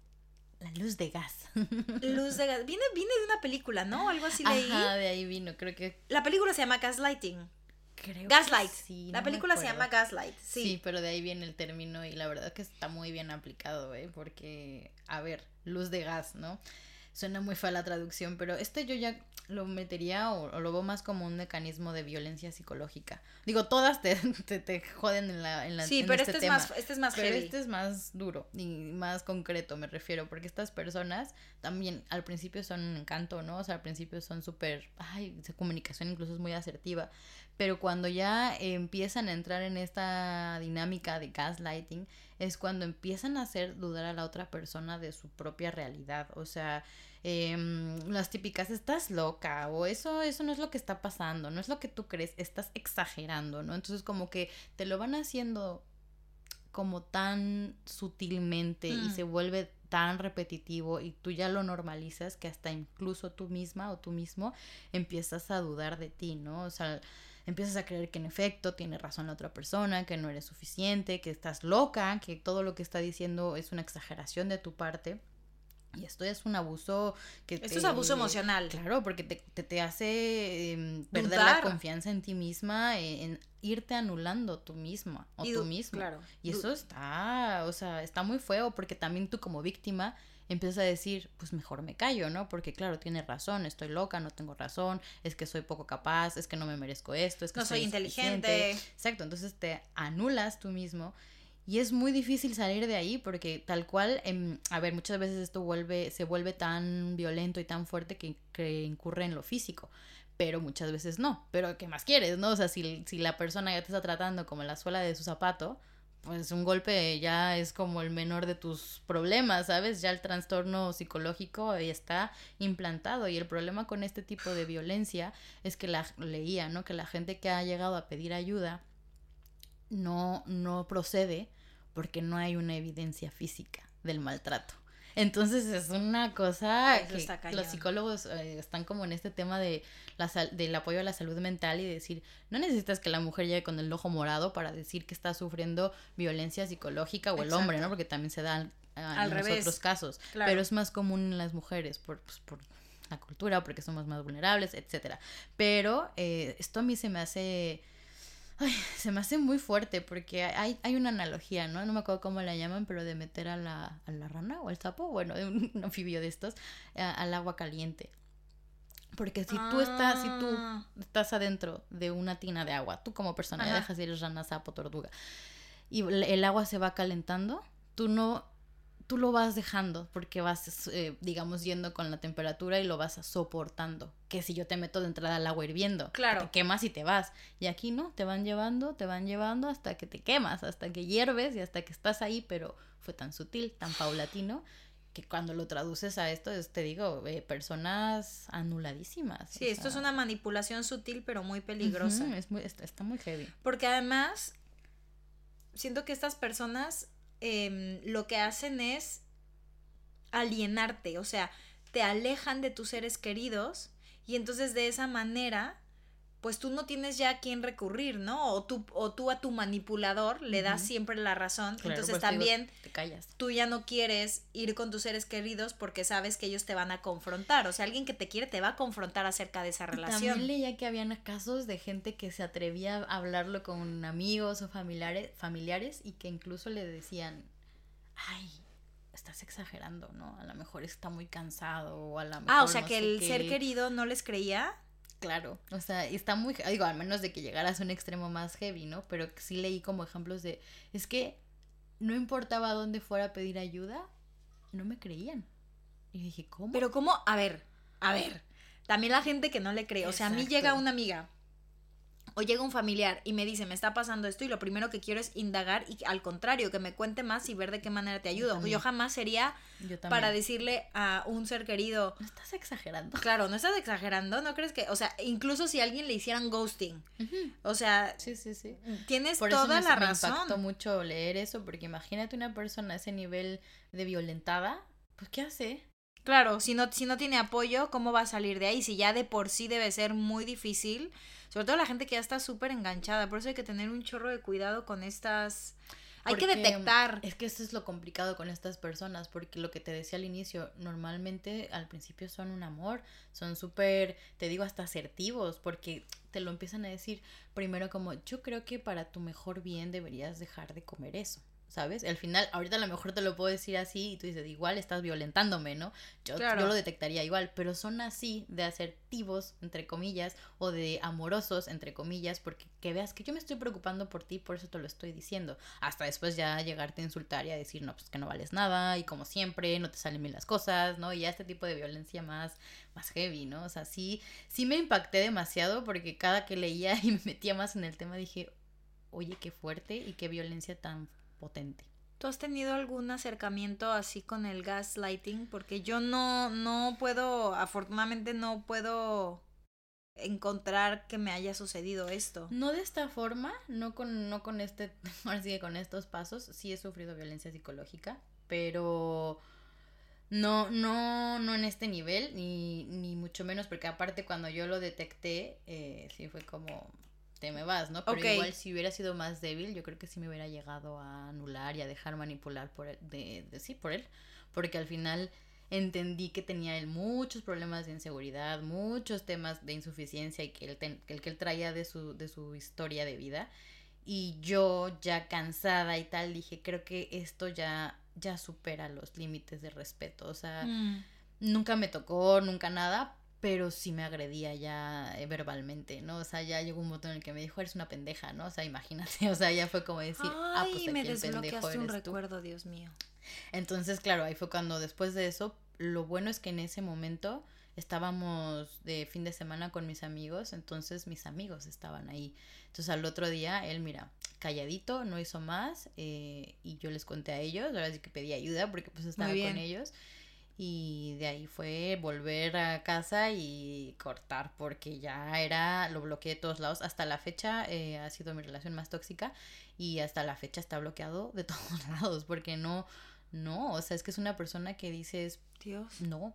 La luz de gas. *laughs* luz de gas. Viene, viene de una película, ¿no? Algo así leí. Ajá, de ahí vino, creo que... La película se llama Gaslighting. Creo Gaslight. que sí, la no película se llama Gaslight. Sí. Sí. pero de ahí viene el término y la verdad que está muy bien aplicado, ¿eh? Porque, a ver, luz de gas, ¿no? Suena muy fea la traducción, pero este yo ya lo metería o, o lo veo más como un mecanismo de violencia psicológica. Digo, todas te, *laughs* te, te joden en la en la Sí, en pero este, este, es tema. más, este es más Pero heavy. este es más duro y más concreto, me refiero, porque estas personas también al principio son un encanto, ¿no? O sea, al principio son súper, ay, su comunicación incluso es muy asertiva, pero cuando ya empiezan a entrar en esta dinámica de gaslighting, es cuando empiezan a hacer dudar a la otra persona de su propia realidad, o sea, em, las típicas, estás loca, o eso, eso no es lo que está pasando, no es lo que tú crees, estás exagerando, ¿no? Entonces como que te lo van haciendo como tan sutilmente y Mm. se vuelve tan repetitivo y tú ya lo normalizas que hasta incluso tú misma o tú mismo empiezas a dudar de ti, ¿no? O sea, empiezas a creer que en efecto tiene razón la otra persona, que no eres suficiente, que estás loca, que todo lo que está diciendo es una exageración de tu parte. Y esto es un abuso que Esto es abuso emocional. Claro, porque te, te, te hace em, perder la confianza en ti misma, en, en irte anulando tú misma o Y tú mismo. Claro. Y eso está, o sea, está muy feo porque también tú como víctima empiezas a decir, pues mejor me callo, ¿no? Porque claro, tiene razón, estoy loca, no tengo razón, es que soy poco capaz, es que no me merezco esto, es que No soy insuficiente". inteligente. Exacto, entonces te anulas tú mismo y es muy difícil salir de ahí porque tal cual, em, a ver, muchas veces esto vuelve, se vuelve tan violento y tan fuerte que, que incurre en lo físico. Pero muchas veces no. Pero ¿qué más quieres, no? O sea, si, si la persona ya te está tratando como la suela de su zapato, pues un golpe ya es como el menor de tus problemas, ¿sabes? Ya el trastorno psicológico está implantado y el problema con este tipo de violencia es que la leía, ¿no? Que la gente que ha llegado a pedir ayuda no, no procede porque no hay una evidencia física del maltrato. Entonces es una cosa Eso que los psicólogos eh, están como en este tema de la sal- del apoyo a la salud mental y decir, no necesitas que la mujer llegue con el ojo morado para decir que está sufriendo violencia psicológica o el hombre. ¿no? Porque también se da Al en los revés. otros casos, Claro. pero es más común en las mujeres por, pues, por la cultura, porque somos más vulnerables, etcétera. Pero eh, esto a mí se me hace Ay, se me hace muy fuerte porque hay, hay una analogía, ¿no? No me acuerdo cómo la llaman, pero de meter a la, a la rana o al sapo, bueno, de un, un *laughs* anfibio de estos, a- al agua caliente. Porque si tú estás, si tú Ah. estás adentro de una tina de agua, tú como persona, Ajá. dejas de ir rana, sapo, tortuga, y el agua se va calentando, tú no, tú lo vas dejando porque vas, eh, digamos, yendo con la temperatura y lo vas soportando. Que si yo te meto de entrada al agua hirviendo, Claro. te quemas y te vas. Y aquí no, te van llevando, te van llevando hasta que te quemas, hasta que hierves y hasta que estás ahí, pero fue tan sutil, tan paulatino, que cuando lo traduces a esto, es, te digo, eh, personas anuladísimas. Sí, esto es una manipulación sutil pero muy peligrosa. es muy, está, está muy heavy. Porque además, siento que estas personas em, lo que hacen es alienarte, o sea, te alejan de tus seres queridos y entonces de esa manera pues tú no tienes ya a quién recurrir, ¿no? O tú, o tú a tu manipulador le das siempre la razón. Claro, Entonces pues también te callas. tú ya no quieres ir con tus seres queridos porque sabes que ellos te van a confrontar. O sea, alguien que te quiere te va a confrontar acerca de esa relación. También leía que habían casos de gente que se atrevía a hablarlo con amigos o familiares, familiares y que incluso le decían, ay, estás exagerando, ¿no? A lo mejor está muy cansado o a lo mejor Ah, o sea no que el qué". ser querido no les creía. Claro, o sea, está muy, digo, al menos de que llegaras a un extremo más heavy, ¿no? Pero sí leí como ejemplos de, es que no importaba dónde fuera a pedir ayuda, no me creían. Y dije, ¿cómo? Pero cómo, a ver, a ver, también la gente que no le cree, o sea, a mí llega una amiga o llega un familiar y me dice, me está pasando esto y lo primero que quiero es indagar y al contrario, que me cuente más y ver de qué manera te ayudo. Yo, también. jamás sería Yo para decirle a un ser querido, No estás exagerando. claro, no estás exagerando, ¿no crees que, o sea, incluso si a alguien le hicieran ghosting, o sea, Sí, sí, sí. tienes Por eso toda me, la me razón. impactó mucho leer eso, porque imagínate una persona a ese nivel de violentada, pues ¿qué hace? Claro, si no, si no tiene apoyo, ¿cómo va a salir de ahí? Si ya de por sí debe ser muy difícil, sobre todo la gente que ya está súper enganchada, por eso hay que tener un chorro de cuidado con estas... Hay que detectar. Es que eso es lo complicado con estas personas, porque lo que te decía al inicio, normalmente al principio son un amor, son súper, te digo, hasta asertivos, porque te lo empiezan a decir primero como, yo creo que para tu mejor bien deberías dejar de comer eso. ¿Sabes? Al final, ahorita a lo mejor te lo puedo decir así y tú dices, igual estás violentándome, ¿no? Yo, Claro. yo lo detectaría igual, pero son así de asertivos, entre comillas, o de amorosos, entre comillas, porque que veas que yo me estoy preocupando por ti, por eso te lo estoy diciendo. Hasta después ya llegarte a insultar y a decir, no, pues que no vales nada, y como siempre, no te salen bien las cosas, ¿no? Y ya este tipo de violencia más, más heavy, ¿no? O sea, sí, sí me impacté demasiado porque cada que leía *laughs* y me metía más en el tema dije, oye, qué fuerte y qué violencia tan potente. ¿Tú has tenido algún acercamiento así con el gaslighting? Porque yo no, no puedo, afortunadamente no puedo encontrar que me haya sucedido esto. No de esta forma, no con, no con este, *laughs* ahora sí que con estos pasos, sí he sufrido violencia psicológica, pero no, no, no en este nivel, ni, ni mucho menos, porque aparte cuando yo lo detecté, eh, sí fue como, te me vas, ¿no? Pero Ok. igual si hubiera sido más débil, yo creo que sí me hubiera llegado a anular y a dejar manipular por él, de, de sí, por él, porque al final entendí que tenía él muchos problemas de inseguridad, muchos temas de insuficiencia y que él, ten- que, él, que él traía de su, de su historia de vida. Y yo ya cansada y tal, dije, creo que esto ya, ya supera los límites de respeto. O sea, Mm. nunca me tocó, nunca nada, pero sí me agredía ya eh, verbalmente, ¿no? O sea, ya llegó un momento en el que me dijo, eres una pendeja, ¿no? O sea, imagínate, *laughs* o sea, ya fue como decir, ah, pues Ay, aquí me el pendejo desbloqueaste un tú. recuerdo, Dios mío. Entonces, claro, ahí fue cuando después de eso, lo bueno es que en ese momento estábamos de fin de semana con mis amigos, entonces mis amigos estaban ahí. Entonces al otro día, él, mira, calladito, no hizo más, eh, y yo les conté a ellos, ahora sí que pedí ayuda porque pues estaba con ellos. Y de ahí fue volver a casa y cortar porque ya era, lo bloqueé de todos lados. Hasta la fecha eh, ha sido mi relación más tóxica y hasta la fecha está bloqueado de *laughs* todos lados porque no, no, o sea, es que es una persona que dices, Dios. no,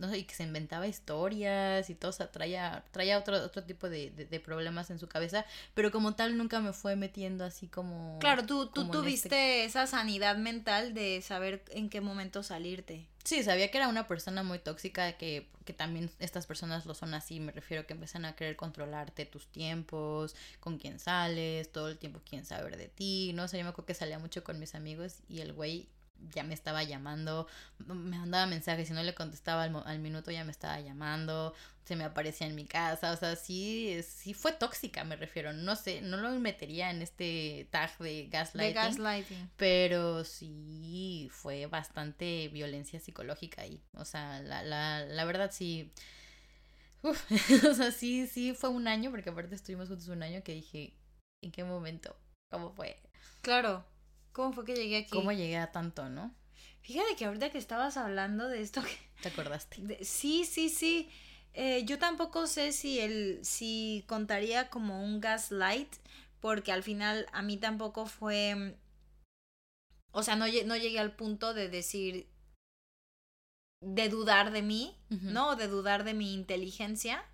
no sé, y que se inventaba historias y todo, o sea, traía, traía otro, otro tipo de, de, de problemas en su cabeza, pero como tal nunca me fue metiendo así como... Claro, tú, tú en tuviste este- esa sanidad mental de saber en qué momento salirte. Sí, sabía que era una persona muy tóxica, que, que también estas personas lo son así, me refiero que empiezan a querer controlarte tus tiempos, con quién sales, todo el tiempo quieren saber de ti, no sé, yo me acuerdo que salía mucho con mis amigos y el güey ya me estaba llamando, me mandaba mensajes, si no le contestaba al, al minuto ya me estaba llamando, se me aparecía en mi casa, o sea, sí, sí fue tóxica, me refiero, no sé, no lo metería en este tag de De gaslighting, gaslighting. pero sí fue bastante violencia psicológica ahí. O sea, la, la, la verdad sí. Uf, *laughs* o sea, sí, sí fue un año, porque aparte estuvimos juntos un año que dije, ¿en qué momento? ¿Cómo fue? Claro. ¿Cómo fue que llegué aquí? ¿Cómo llegué a tanto, no? Fíjate que ahorita que estabas hablando de esto, ¿Te acordaste? de- sí, sí, sí. Eh, yo tampoco sé si el, si contaría como un gaslight, porque al final a mí tampoco fue, o sea, no, lle- no llegué al punto de decir, de dudar de mí. ¿no? De dudar de mi inteligencia,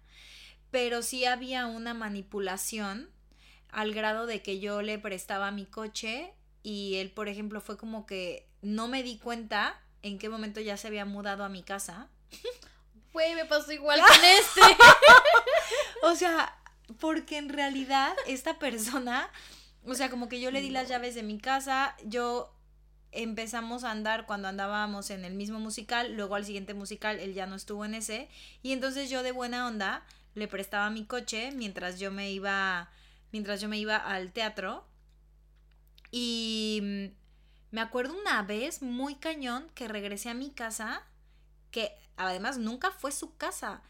pero sí había una manipulación al grado de que yo le prestaba mi coche y él, por ejemplo, fue como que no me di cuenta en qué momento ya se había mudado a mi casa. *laughs* Güey, me pasó igual *laughs* con este. *laughs* o sea, porque en realidad esta persona, o sea, como que yo le di las llaves de mi casa, yo empezamos a andar cuando andábamos en el mismo musical, luego al siguiente musical él ya no estuvo en ese, y entonces yo de buena onda le prestaba mi coche mientras yo me iba mientras yo me iba al teatro. Y mm, me acuerdo una vez muy cañón que regresé a mi casa, que además nunca fue su casa.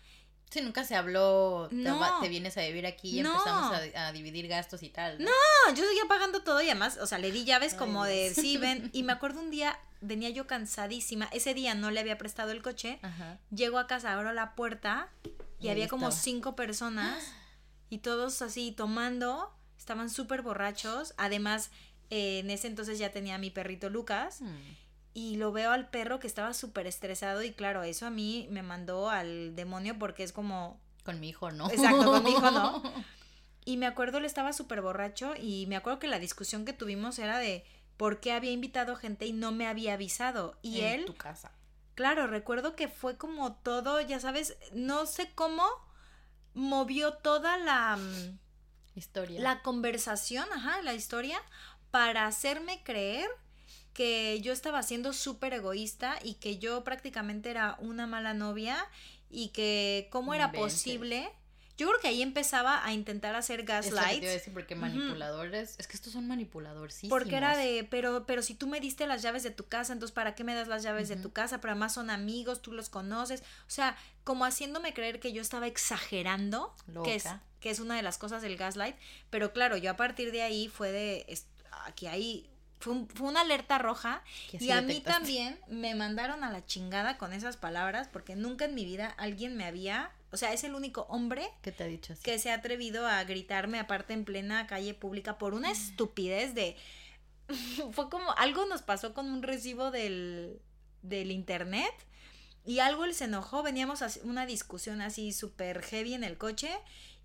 Sí, nunca se habló, no, te, vienes a vivir aquí y empezamos a, dividir gastos y tal. ¿no? yo seguía pagando todo y además, o sea, le di llaves como de, sí, ven. Y me *laughs* acuerdo un día, venía yo cansadísima, ese día no le había prestado el coche, llego a casa, abro la puerta y, había como cinco personas *gasps* y todos así tomando, estaban súper borrachos, además eh, en ese entonces ya tenía a mi perrito Lucas. Hmm. Y lo veo al perro que estaba súper estresado y claro, eso a mí me mandó al demonio porque es como... Con mi hijo, ¿no? Exacto, con mi hijo, ¿no? *laughs* Y me acuerdo, él estaba súper borracho y me acuerdo que la discusión que tuvimos era de por qué había invitado gente y no me había avisado. Y en él... tu casa. Claro, recuerdo que fue como todo, ya sabes, no sé cómo movió toda la... Mm, historia. La conversación, ajá, la historia, para hacerme creer que yo estaba siendo súper egoísta y que yo prácticamente era una mala novia y que cómo era posible yo creo que ahí empezaba a intentar hacer gaslight. Decir, porque manipuladores, es que estos son manipuladores. Porque era de, pero, pero si tú me diste las llaves de tu casa, entonces ¿para qué me das las llaves de tu casa? Pero además son amigos, tú los conoces. O sea, como haciéndome creer que yo estaba exagerando, que es, que es una de las cosas del gaslight. Pero claro, yo a partir de ahí fue de, aquí hay fue, fue, una alerta roja y a mí también me mandaron a la chingada con esas palabras porque nunca en mi vida alguien me había o sea, es el único hombre que te ha dicho que se ha atrevido a gritarme aparte en plena calle pública por una estupidez de *laughs* fue como algo nos pasó con un recibo del del internet y algo él se enojó, veníamos a una discusión así súper heavy en el coche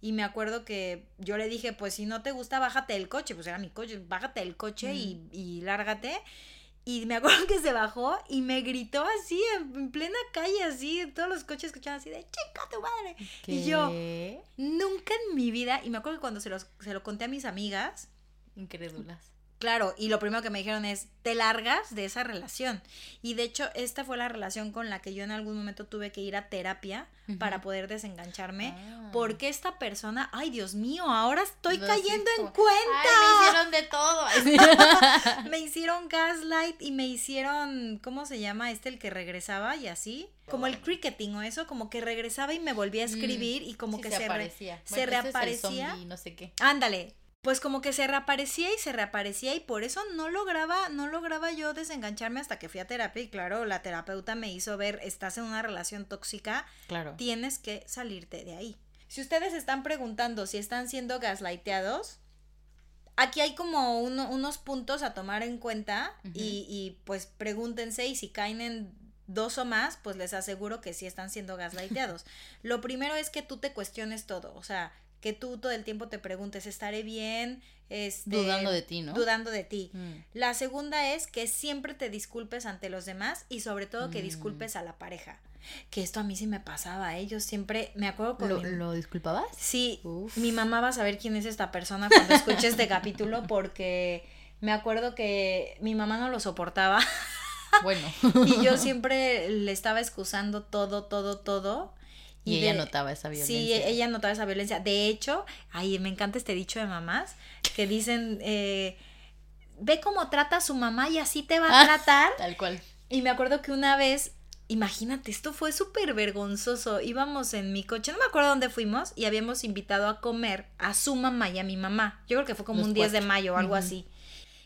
y me acuerdo que yo le dije, pues si no te gusta, bájate del coche, pues era mi coche, bájate del coche y, y lárgate. Y me acuerdo *laughs* que se bajó y me gritó así, en, plena calle, así, todos los coches escuchaban así de chica tu madre. Y yo, nunca en mi vida, y me acuerdo que cuando se, los, se lo conté a mis amigas, incrédulas. Claro, y lo primero que me dijeron es, te largas de esa relación. Y de hecho, esta fue la relación con la que yo en algún momento tuve que ir a terapia para poder desengancharme. Ah. Porque esta persona, ay Dios mío, ahora estoy cayendo en cuenta. me hicieron de todo. *laughs* me hicieron gaslight y me hicieron, ¿cómo se llama este el que regresaba y así? Como el cricketing o eso, como que regresaba y me volvía a mm. escribir y como que se, se reaparecía. no sé qué. Ándale, pues como que se reaparecía y se reaparecía y por eso no lograba, no lograba yo desengancharme hasta que fui a terapia y claro, la terapeuta me hizo ver, estás en una relación tóxica, claro. tienes que salirte de ahí. Si ustedes están preguntando si están siendo gaslighteados, aquí hay como unos puntos a tomar en cuenta y, y pues pregúntense y si caen en dos o más, pues les aseguro que sí están siendo gaslighteados. *laughs* Lo primero es que tú te cuestiones todo, o sea, que tú todo el tiempo te preguntes, ¿estaré bien? Este, dudando de ti, ¿no? Dudando de ti. Mm. La segunda es que siempre te disculpes ante los demás y sobre todo que mm. disculpes a la pareja. Que esto a mí sí me pasaba, ¿eh? Yo siempre me acuerdo con ¿Lo, ¿lo disculpabas? Sí. Mi mamá va a saber quién es esta persona cuando escuche este *laughs* capítulo porque me acuerdo que mi mamá no lo soportaba. Bueno. *laughs* y yo *laughs* siempre le estaba excusando todo, todo, todo. Y, ella notaba esa violencia. Sí, ella notaba esa violencia. De hecho, ay, me encanta este dicho de mamás que dicen, eh, ve cómo trata a su mamá y así te va a ah, tratar. Tal cual. Y me acuerdo que una vez, imagínate, esto fue súper vergonzoso. Íbamos en mi coche, no me acuerdo dónde fuimos, y habíamos invitado a comer a su mamá y a mi mamá. Yo creo que fue como un 10 de mayo o algo así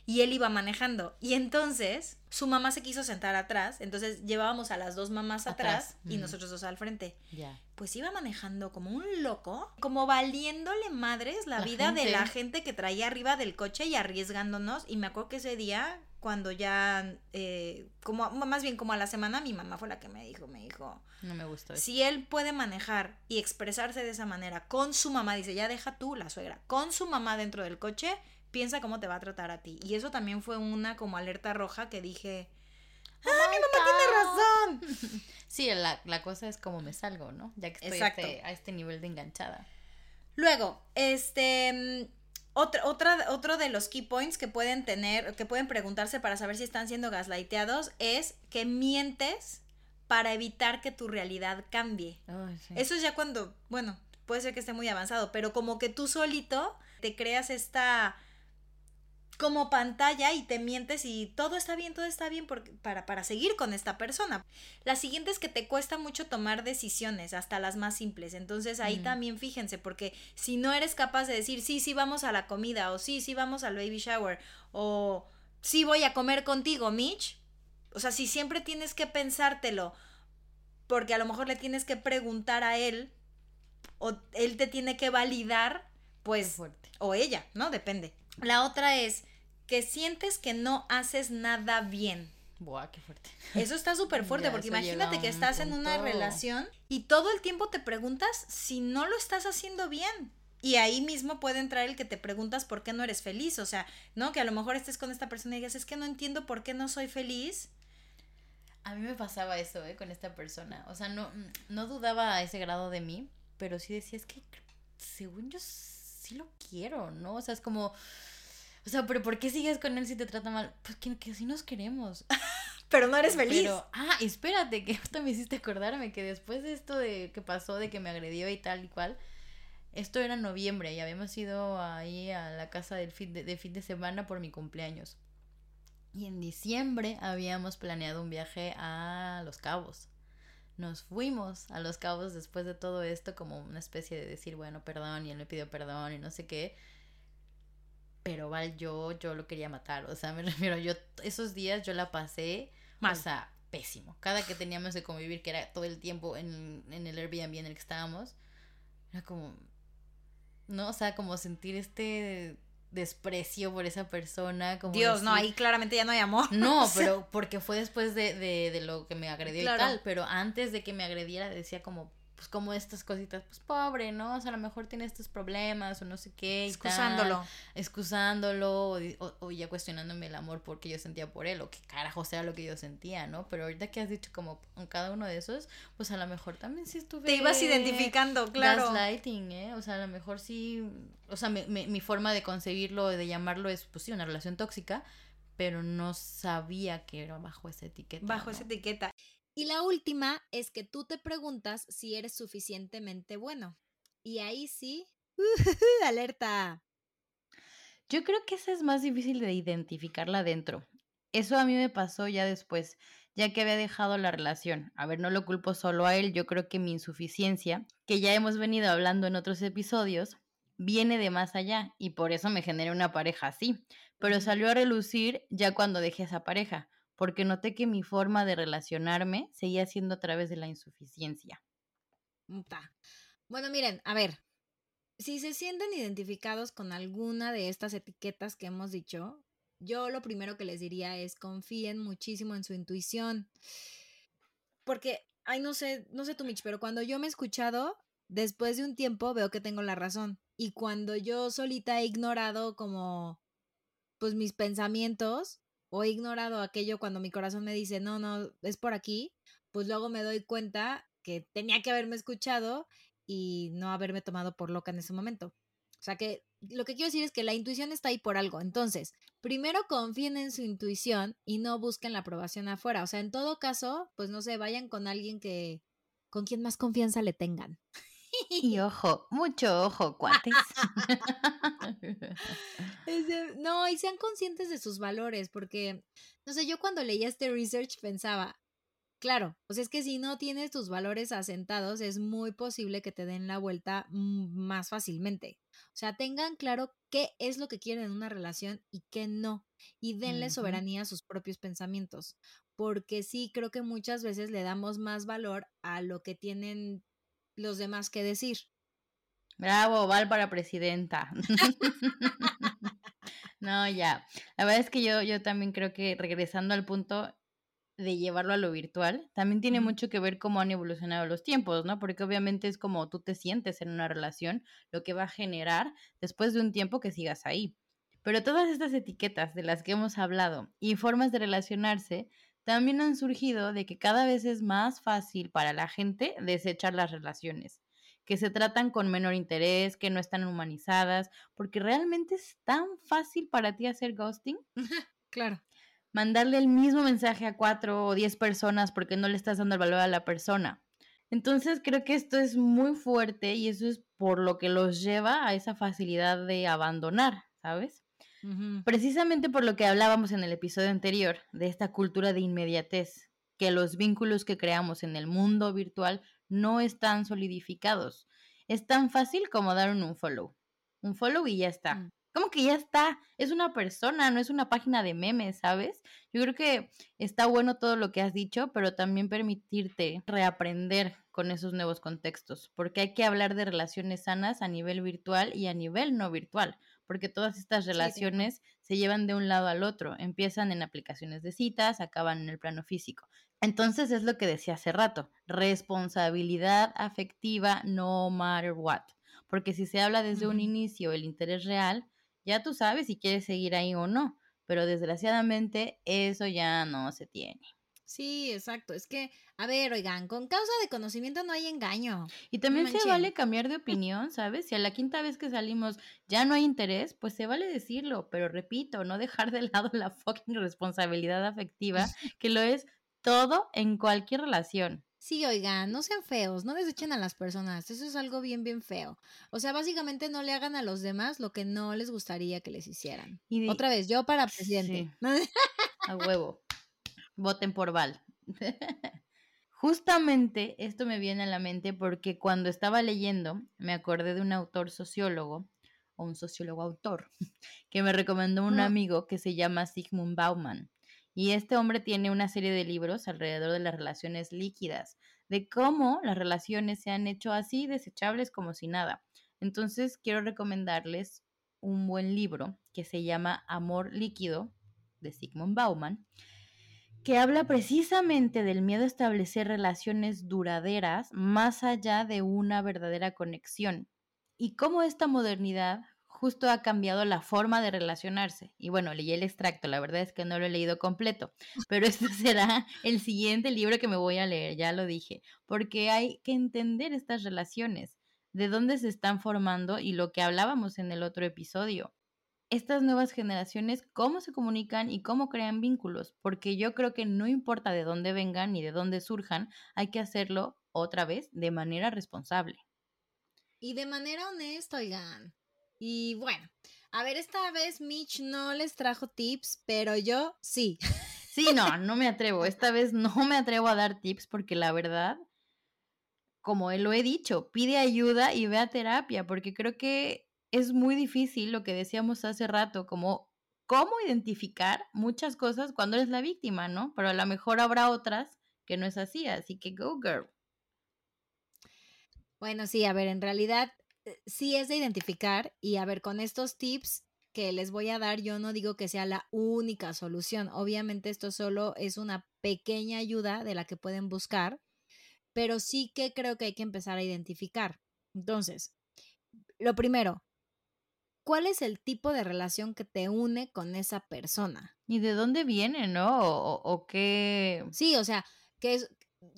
y él iba manejando. Y entonces su mamá se quiso sentar atrás, entonces llevábamos a las dos mamás atrás, y nosotros dos al frente. Ya. Pues iba manejando como un loco, como valiéndole madres la, vida de la gente que traía arriba del coche y arriesgándonos. Y me acuerdo que ese día cuando ya, eh, como más bien como a la semana, mi mamá fue la que me dijo, me dijo, no me gustó. Si él puede manejar y expresarse de esa manera con su mamá, dice, ya deja tú, la suegra, con su mamá dentro del coche, piensa cómo te va a tratar a ti. Y eso también fue una como alerta roja que dije, ¡ah, mi mamá tiene razón! *laughs* Sí, la, la, cosa es como me salgo, ¿no? Ya que estoy este, a este nivel de enganchada. Luego, este otra, otra, otro de los key points que pueden tener, que pueden preguntarse para saber si están siendo gaslighteados es que mientes para evitar que tu realidad cambie. Eso es ya cuando, bueno, puede ser que esté muy avanzado, pero como que tú solito te creas esta como pantalla y te mientes y todo está bien, todo está bien para, para seguir con esta persona. La siguiente es que te cuesta mucho tomar decisiones, hasta las más simples. Entonces ahí también fíjense, porque si no eres capaz de decir, sí, sí, vamos a la comida, o sí, sí, vamos al baby shower, o sí, voy a comer contigo, Mitch. O sea, si siempre tienes que pensártelo, porque a lo mejor le tienes que preguntar a él, o él te tiene que validar, pues, o ella, ¿no? Depende. La otra es que sientes que no haces nada bien. Buah, qué fuerte. Eso está súper *laughs* fuerte, porque imagínate que estás en una relación y todo el tiempo te preguntas si no lo estás haciendo bien. Y ahí mismo puede entrar el que te preguntas por qué no eres feliz. O sea, ¿no? Que a lo mejor estés con esta persona y digas, es que no entiendo por qué no soy feliz. A mí me pasaba eso, ¿eh? Con esta persona. O sea, no, no dudaba a ese grado de mí, pero sí decía, es que según yo sí lo quiero, ¿no? O sea, es como, o sea, pero ¿por qué sigues con él si te trata mal? Pues que, que así nos queremos. *laughs* pero no eres feliz. Pero, ah, espérate, que esto me hiciste acordarme que después de esto de que pasó, de que me agredió y tal y cual, esto era noviembre y habíamos ido ahí a la casa del fin de, de fin de semana por mi cumpleaños. Y en diciembre habíamos planeado un viaje a Los Cabos nos fuimos a los cabos después de todo esto como una especie de decir, bueno, perdón, y él me pidió perdón y no sé qué. Pero Val, yo, yo lo quería matar. O sea, *laughs* me refiero, yo esos días yo la pasé, o sea, pésimo. Cada que teníamos de convivir, que era todo el tiempo en, en el Airbnb en el que estábamos, era como, ¿no? O sea, como sentir este desprecio por esa persona. Como Dios, no, ahí claramente ya no hay amor. No, *laughs* pero porque fue después de, de, de lo que me agredió y tal, pero antes de que me agrediera decía como, pues como estas cositas, pues pobre, ¿no? O sea, a lo mejor tiene estos problemas o no sé qué. Excusándolo. excusándolo o, ya cuestionándome el amor porque yo sentía por él o qué carajo sea lo que yo sentía, ¿no? Pero ahorita que has dicho como en cada uno de esos, pues a lo mejor también sí estuve... Te ibas identificando, claro. Gaslighting, ¿eh? O sea, a lo mejor sí... O sea, mi, mi, mi forma de concebirlo, de llamarlo es, pues sí, una relación tóxica, pero no sabía que era bajo esa etiqueta. Bajo esa etiqueta. Y la última es que tú te preguntas si eres suficientemente bueno. Y ahí sí, *laughs* alerta. Yo creo que esa es más difícil de identificarla adentro. Eso a mí me pasó ya después, ya que había dejado la relación. A ver, no lo culpo solo a él, yo creo que mi insuficiencia, que ya hemos venido hablando en otros episodios, viene de más allá y por eso me generé una pareja así. Pero salió a relucir ya cuando dejé esa pareja porque noté que mi forma de relacionarme seguía siendo a través de la insuficiencia. Bueno, miren, a ver, si se sienten identificados con alguna de estas etiquetas que hemos dicho, yo lo primero que les diría es confíen muchísimo en su intuición. Porque, ay, no sé, no sé tú, Mitch, pero cuando yo me he escuchado, después de un tiempo veo que tengo la razón. Y cuando yo solita he ignorado como, pues mis pensamientos, o he ignorado aquello cuando mi corazón me dice, no, no, es por aquí, pues luego me doy cuenta que tenía que haberme escuchado y no haberme tomado por loca en ese momento. O sea que lo que quiero decir es que la intuición está ahí por algo. Entonces, primero confíen en su intuición y no busquen la aprobación afuera. O sea, en todo caso, pues no sé, vayan con alguien que, con quien más confianza le tengan. Y ojo, mucho ojo, cuates. *laughs* no, y sean conscientes de sus valores, porque, no sé, yo cuando leía este research pensaba, claro, o sea, es que si no tienes tus valores asentados, es muy posible que te den la vuelta más fácilmente. O sea, tengan claro qué es lo que quieren en una relación y qué no, y denle soberanía a sus propios pensamientos, porque sí creo que muchas veces le damos más valor a lo que tienen los demás que decir. Bravo, Val para presidenta. *laughs* No, ya. La verdad es que yo, yo también creo que regresando al punto de llevarlo a lo virtual, también tiene mucho que ver cómo han evolucionado los tiempos, ¿no? Porque obviamente es como tú te sientes en una relación, lo que va a generar después de un tiempo que sigas ahí. Pero todas estas etiquetas de las que hemos hablado y formas de relacionarse también han surgido de que cada vez es más fácil para la gente desechar las relaciones, que se tratan con menor interés, que no están humanizadas, porque realmente es tan fácil para ti hacer ghosting. *laughs* claro. Mandarle el mismo mensaje a cuatro o diez personas porque no le estás dando el valor a la persona. Entonces creo que esto es muy fuerte y eso es por lo que los lleva a esa facilidad de abandonar, ¿sabes? Precisamente por lo que hablábamos en el episodio anterior, de esta cultura de inmediatez, que los vínculos que creamos en el mundo virtual no están solidificados. Es tan fácil como dar un follow. Un follow y ya está. Mm. Como que ya está, es una persona, no es una página de memes, ¿sabes? Yo creo que está bueno todo lo que has dicho, pero también permitirte reaprender con esos nuevos contextos, porque hay que hablar de relaciones sanas a nivel virtual y a nivel no virtual, porque todas estas relaciones se llevan de un lado al otro, empiezan en aplicaciones de citas, acaban en el plano físico. Entonces es lo que decía hace rato, responsabilidad afectiva no matter what, porque si se habla desde un inicio el interés real, ya tú sabes si quieres seguir ahí o no, pero desgraciadamente eso ya no se tiene. Sí, exacto. Es que, a ver, oigan, con causa de conocimiento no hay engaño. Y también se vale cambiar de opinión, ¿sabes? Si a la quinta vez que salimos ya no hay interés, pues se vale decirlo, pero repito, no dejar de *laughs* lado la fucking responsabilidad afectiva, *laughs* que lo es todo en cualquier relación. Sí, oigan, no sean feos, no desechen a las personas, eso es algo bien, bien feo. O sea, básicamente no le hagan a los demás lo que no les gustaría que les hicieran. Y Otra vez, yo para presidente. a huevo. Voten por Val. *laughs* Justamente esto me viene a la mente porque cuando estaba leyendo me acordé de un autor sociólogo, o un sociólogo autor, *laughs* que me recomendó un amigo que se llama Sigmund Bauman. Y este hombre tiene una serie de libros alrededor de las relaciones líquidas, de cómo las relaciones se han hecho así desechables como si nada. Entonces quiero recomendarles un buen libro que se llama Amor líquido de Sigmund Bauman, que habla precisamente del miedo a establecer relaciones duraderas más allá de una verdadera conexión y cómo esta modernidad justo ha cambiado la forma de relacionarse. Y bueno, leí el extracto, la verdad es que no lo he leído completo, pero este *laughs* será el siguiente libro que me voy a leer, ya lo dije, porque hay que entender estas relaciones, de dónde se están formando y lo que hablábamos en el otro episodio. Estas nuevas generaciones, cómo se comunican y cómo crean vínculos, porque yo creo que no importa de dónde vengan ni de dónde surjan, hay que hacerlo otra vez de manera responsable. Y de manera honesta, oigan. Y bueno, a ver, esta vez Mitch no les trajo tips, pero yo sí. Sí, no, *laughs* no me atrevo. Esta vez no me atrevo a dar tips porque la verdad, como lo he dicho, pide ayuda y ve a terapia porque creo que es muy difícil lo que decíamos hace rato, como cómo identificar muchas cosas cuando eres la víctima, ¿no? Pero a lo mejor habrá otras que no es así, así que go girl. Bueno, sí, a ver, en realidad eh, sí es de identificar y a ver, con estos tips que les voy a dar, yo no digo que sea la única solución. Obviamente esto solo es una pequeña ayuda de la que pueden buscar, pero sí que creo que hay que empezar a identificar. Entonces, lo primero, ¿cuál es el tipo de relación que te une con esa persona? ¿Y de dónde viene, no? ¿O, o qué? Sí, o sea, ¿qué es,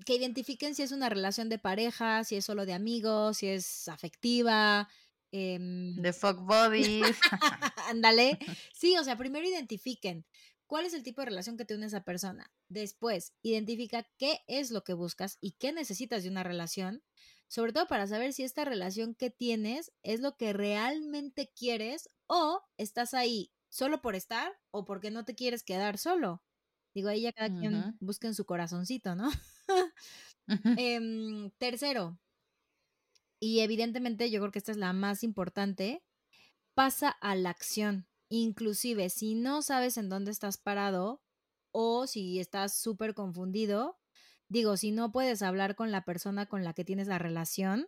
que identifiquen si es una relación de pareja, si es solo de amigos, si es afectiva. Em, de fuck bodies. *laughs* *laughs* Ándale. sí, o sea, primero identifiquen cuál es el tipo de relación que te une esa persona. Después, identifica qué es lo que buscas y qué necesitas de una relación, sobre todo para saber si esta relación que tienes es lo que realmente quieres o estás ahí solo por estar o porque no te quieres quedar solo. Digo, ahí ya cada quien busca en su corazoncito, ¿no? *laughs* Em, tercero, y evidentemente yo creo que esta es la más importante, pasa a la acción. Inclusive, si no sabes en dónde estás parado o si estás súper confundido, digo, si no puedes hablar con la persona con la que tienes la relación,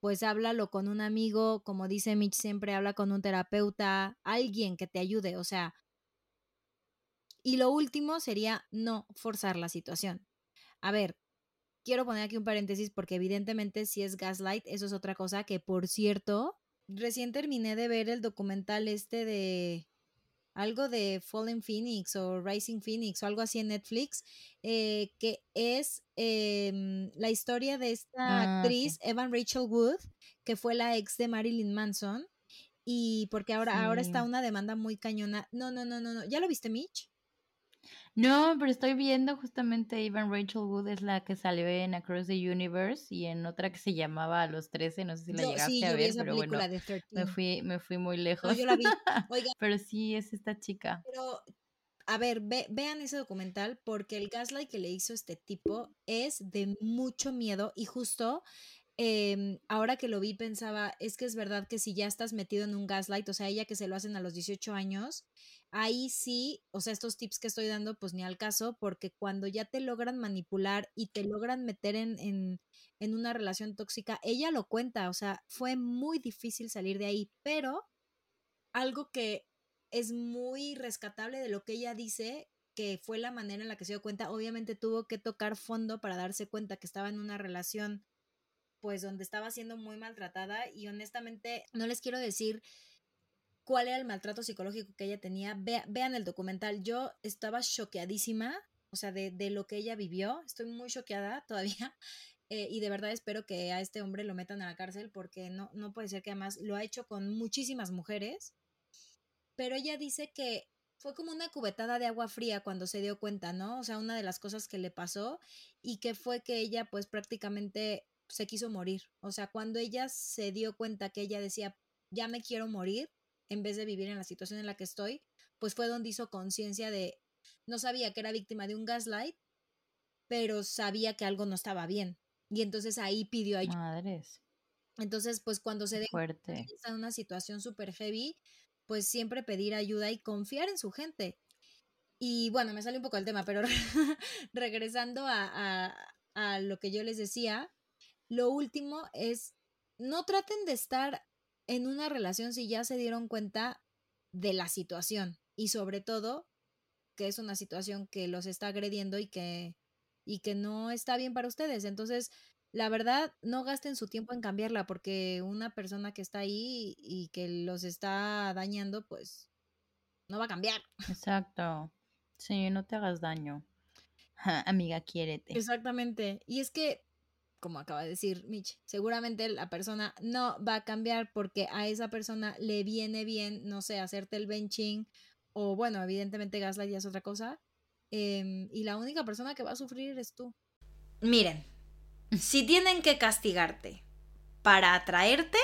pues háblalo con un amigo, como dice Mitch siempre, habla con un terapeuta, alguien que te ayude, o sea. Y lo último sería no forzar la situación. A ver, quiero poner aquí un paréntesis porque evidentemente si es gaslight, eso es otra cosa que, por cierto, recién terminé de ver el documental este de algo de Fallen Phoenix o Rising Phoenix o algo así en Netflix, eh, que es em, la historia de esta Ah, actriz. Evan Rachel Wood, que fue la ex de Marilyn Manson. Y porque ahora, ahora está una demanda muy cañona. No, no, no, no, no. ¿Ya lo viste, Mitch? No, pero estoy viendo justamente Evan Rachel Wood es la que salió en Across the Universe y en otra que se llamaba Los 13, no sé si la llegaste sí, a ver, esa pero película bueno, de me 13. fui, me fui muy No, lejos. yo la vi. Oiga, *laughs* Pero sí, es esta chica. Pero, a ver, ve- vean ese documental porque el gaslight que le hizo este tipo es de mucho miedo y justo em, ahora que lo vi pensaba, es que es verdad que si ya estás metido en un gaslight, o sea, ella que se lo hacen a los 18 años, ahí sí, o sea, estos tips que estoy dando, pues ni al caso, porque cuando ya te logran manipular y te logran meter en, en, en una relación tóxica, ella lo cuenta, o sea, fue muy difícil salir de ahí, pero algo que es muy rescatable de lo que ella dice, que fue la manera en la que se dio cuenta, obviamente tuvo que tocar fondo para darse cuenta que estaba en una relación pues donde estaba siendo muy maltratada y honestamente no les quiero decir cuál era el maltrato psicológico que ella tenía. Vea- vean el documental, yo estaba choqueadísima, o sea, de, de lo que ella vivió, estoy muy choqueada *laughs* todavía. eh, y de verdad espero que a este hombre lo metan a la cárcel porque no, no puede ser que además lo ha hecho con muchísimas mujeres pero ella dice que fue como una cubetada de agua fría cuando se dio cuenta, ¿no? O sea, una de las cosas que le pasó y que fue que ella pues prácticamente se quiso morir. O sea, cuando ella se dio cuenta que ella decía, ya me quiero morir, en vez de vivir en la situación en la que estoy, pues fue donde hizo conciencia de, no sabía que era víctima de un gaslight, pero sabía que algo no estaba bien. Y entonces ahí pidió ayuda. Madres, Entonces, pues cuando se fuerte. en una situación súper heavy, pues siempre pedir ayuda y confiar en su gente. Y bueno, me sale un poco el tema, pero *laughs* regresando a, a- a lo que yo les decía, lo último es, no traten de estar en una relación si ya se dieron cuenta de la situación y sobre todo que es una situación que los está agrediendo y que, y que no está bien para ustedes. Entonces, la verdad, no gasten su tiempo en cambiarla porque una persona que está ahí y que los está dañando, pues no va a cambiar. Exacto. Sí, no te hagas daño. Ja, amiga, quiérete. Exactamente. Y es que, como acaba de decir Mitch, seguramente la persona no va a cambiar porque a esa persona le viene bien, no sé, hacerte el benching o bueno, evidentemente gaslight ya es otra cosa. em, y la única persona que va a sufrir eres tú. Miren, si tienen que castigarte para atraerte,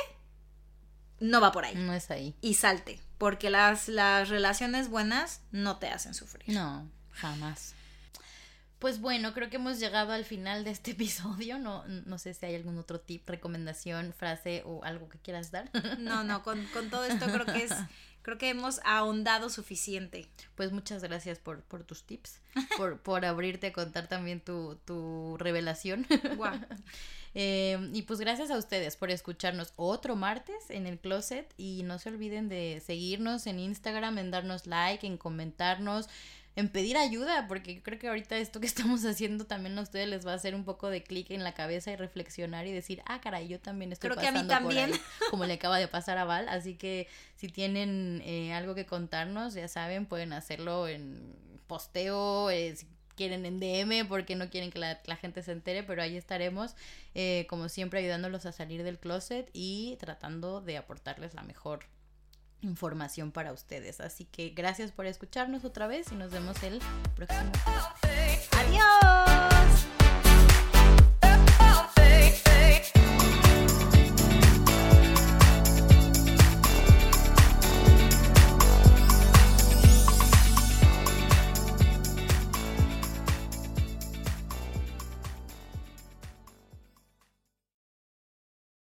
no va por ahí. No es ahí. Y salte, porque las, las relaciones buenas no te hacen sufrir. No, jamás. Pues bueno, creo que hemos llegado al final de este *laughs* episodio. No, no sé si hay algún otro tip, recomendación, frase o algo que quieras dar. No, no, con, con todo esto creo que es, creo que hemos ahondado suficiente. Pues muchas gracias por, por tus tips, por, por abrirte a contar también tu, tu revelación. Guau. *laughs* Eh, y pues gracias a ustedes por escucharnos otro martes en el closet y no se olviden de seguirnos en Instagram, en darnos like, en comentarnos, en pedir ayuda, porque yo creo que ahorita esto que *laughs* estamos haciendo también a ustedes les va a hacer un poco de clic en la cabeza y reflexionar y decir, ah, caray, yo también estoy Creo que a mí pasando por también. ahí", como le acaba de pasar a Val, así que si tienen eh, algo que contarnos, ya saben, pueden hacerlo en posteo, eh, si quieren en DM porque no quieren que la, la gente se entere, pero ahí estaremos, eh, como siempre, ayudándolos a salir del closet y tratando de aportarles la mejor información para ustedes. Así que gracias por escucharnos otra vez y nos vemos el próximo. Adiós.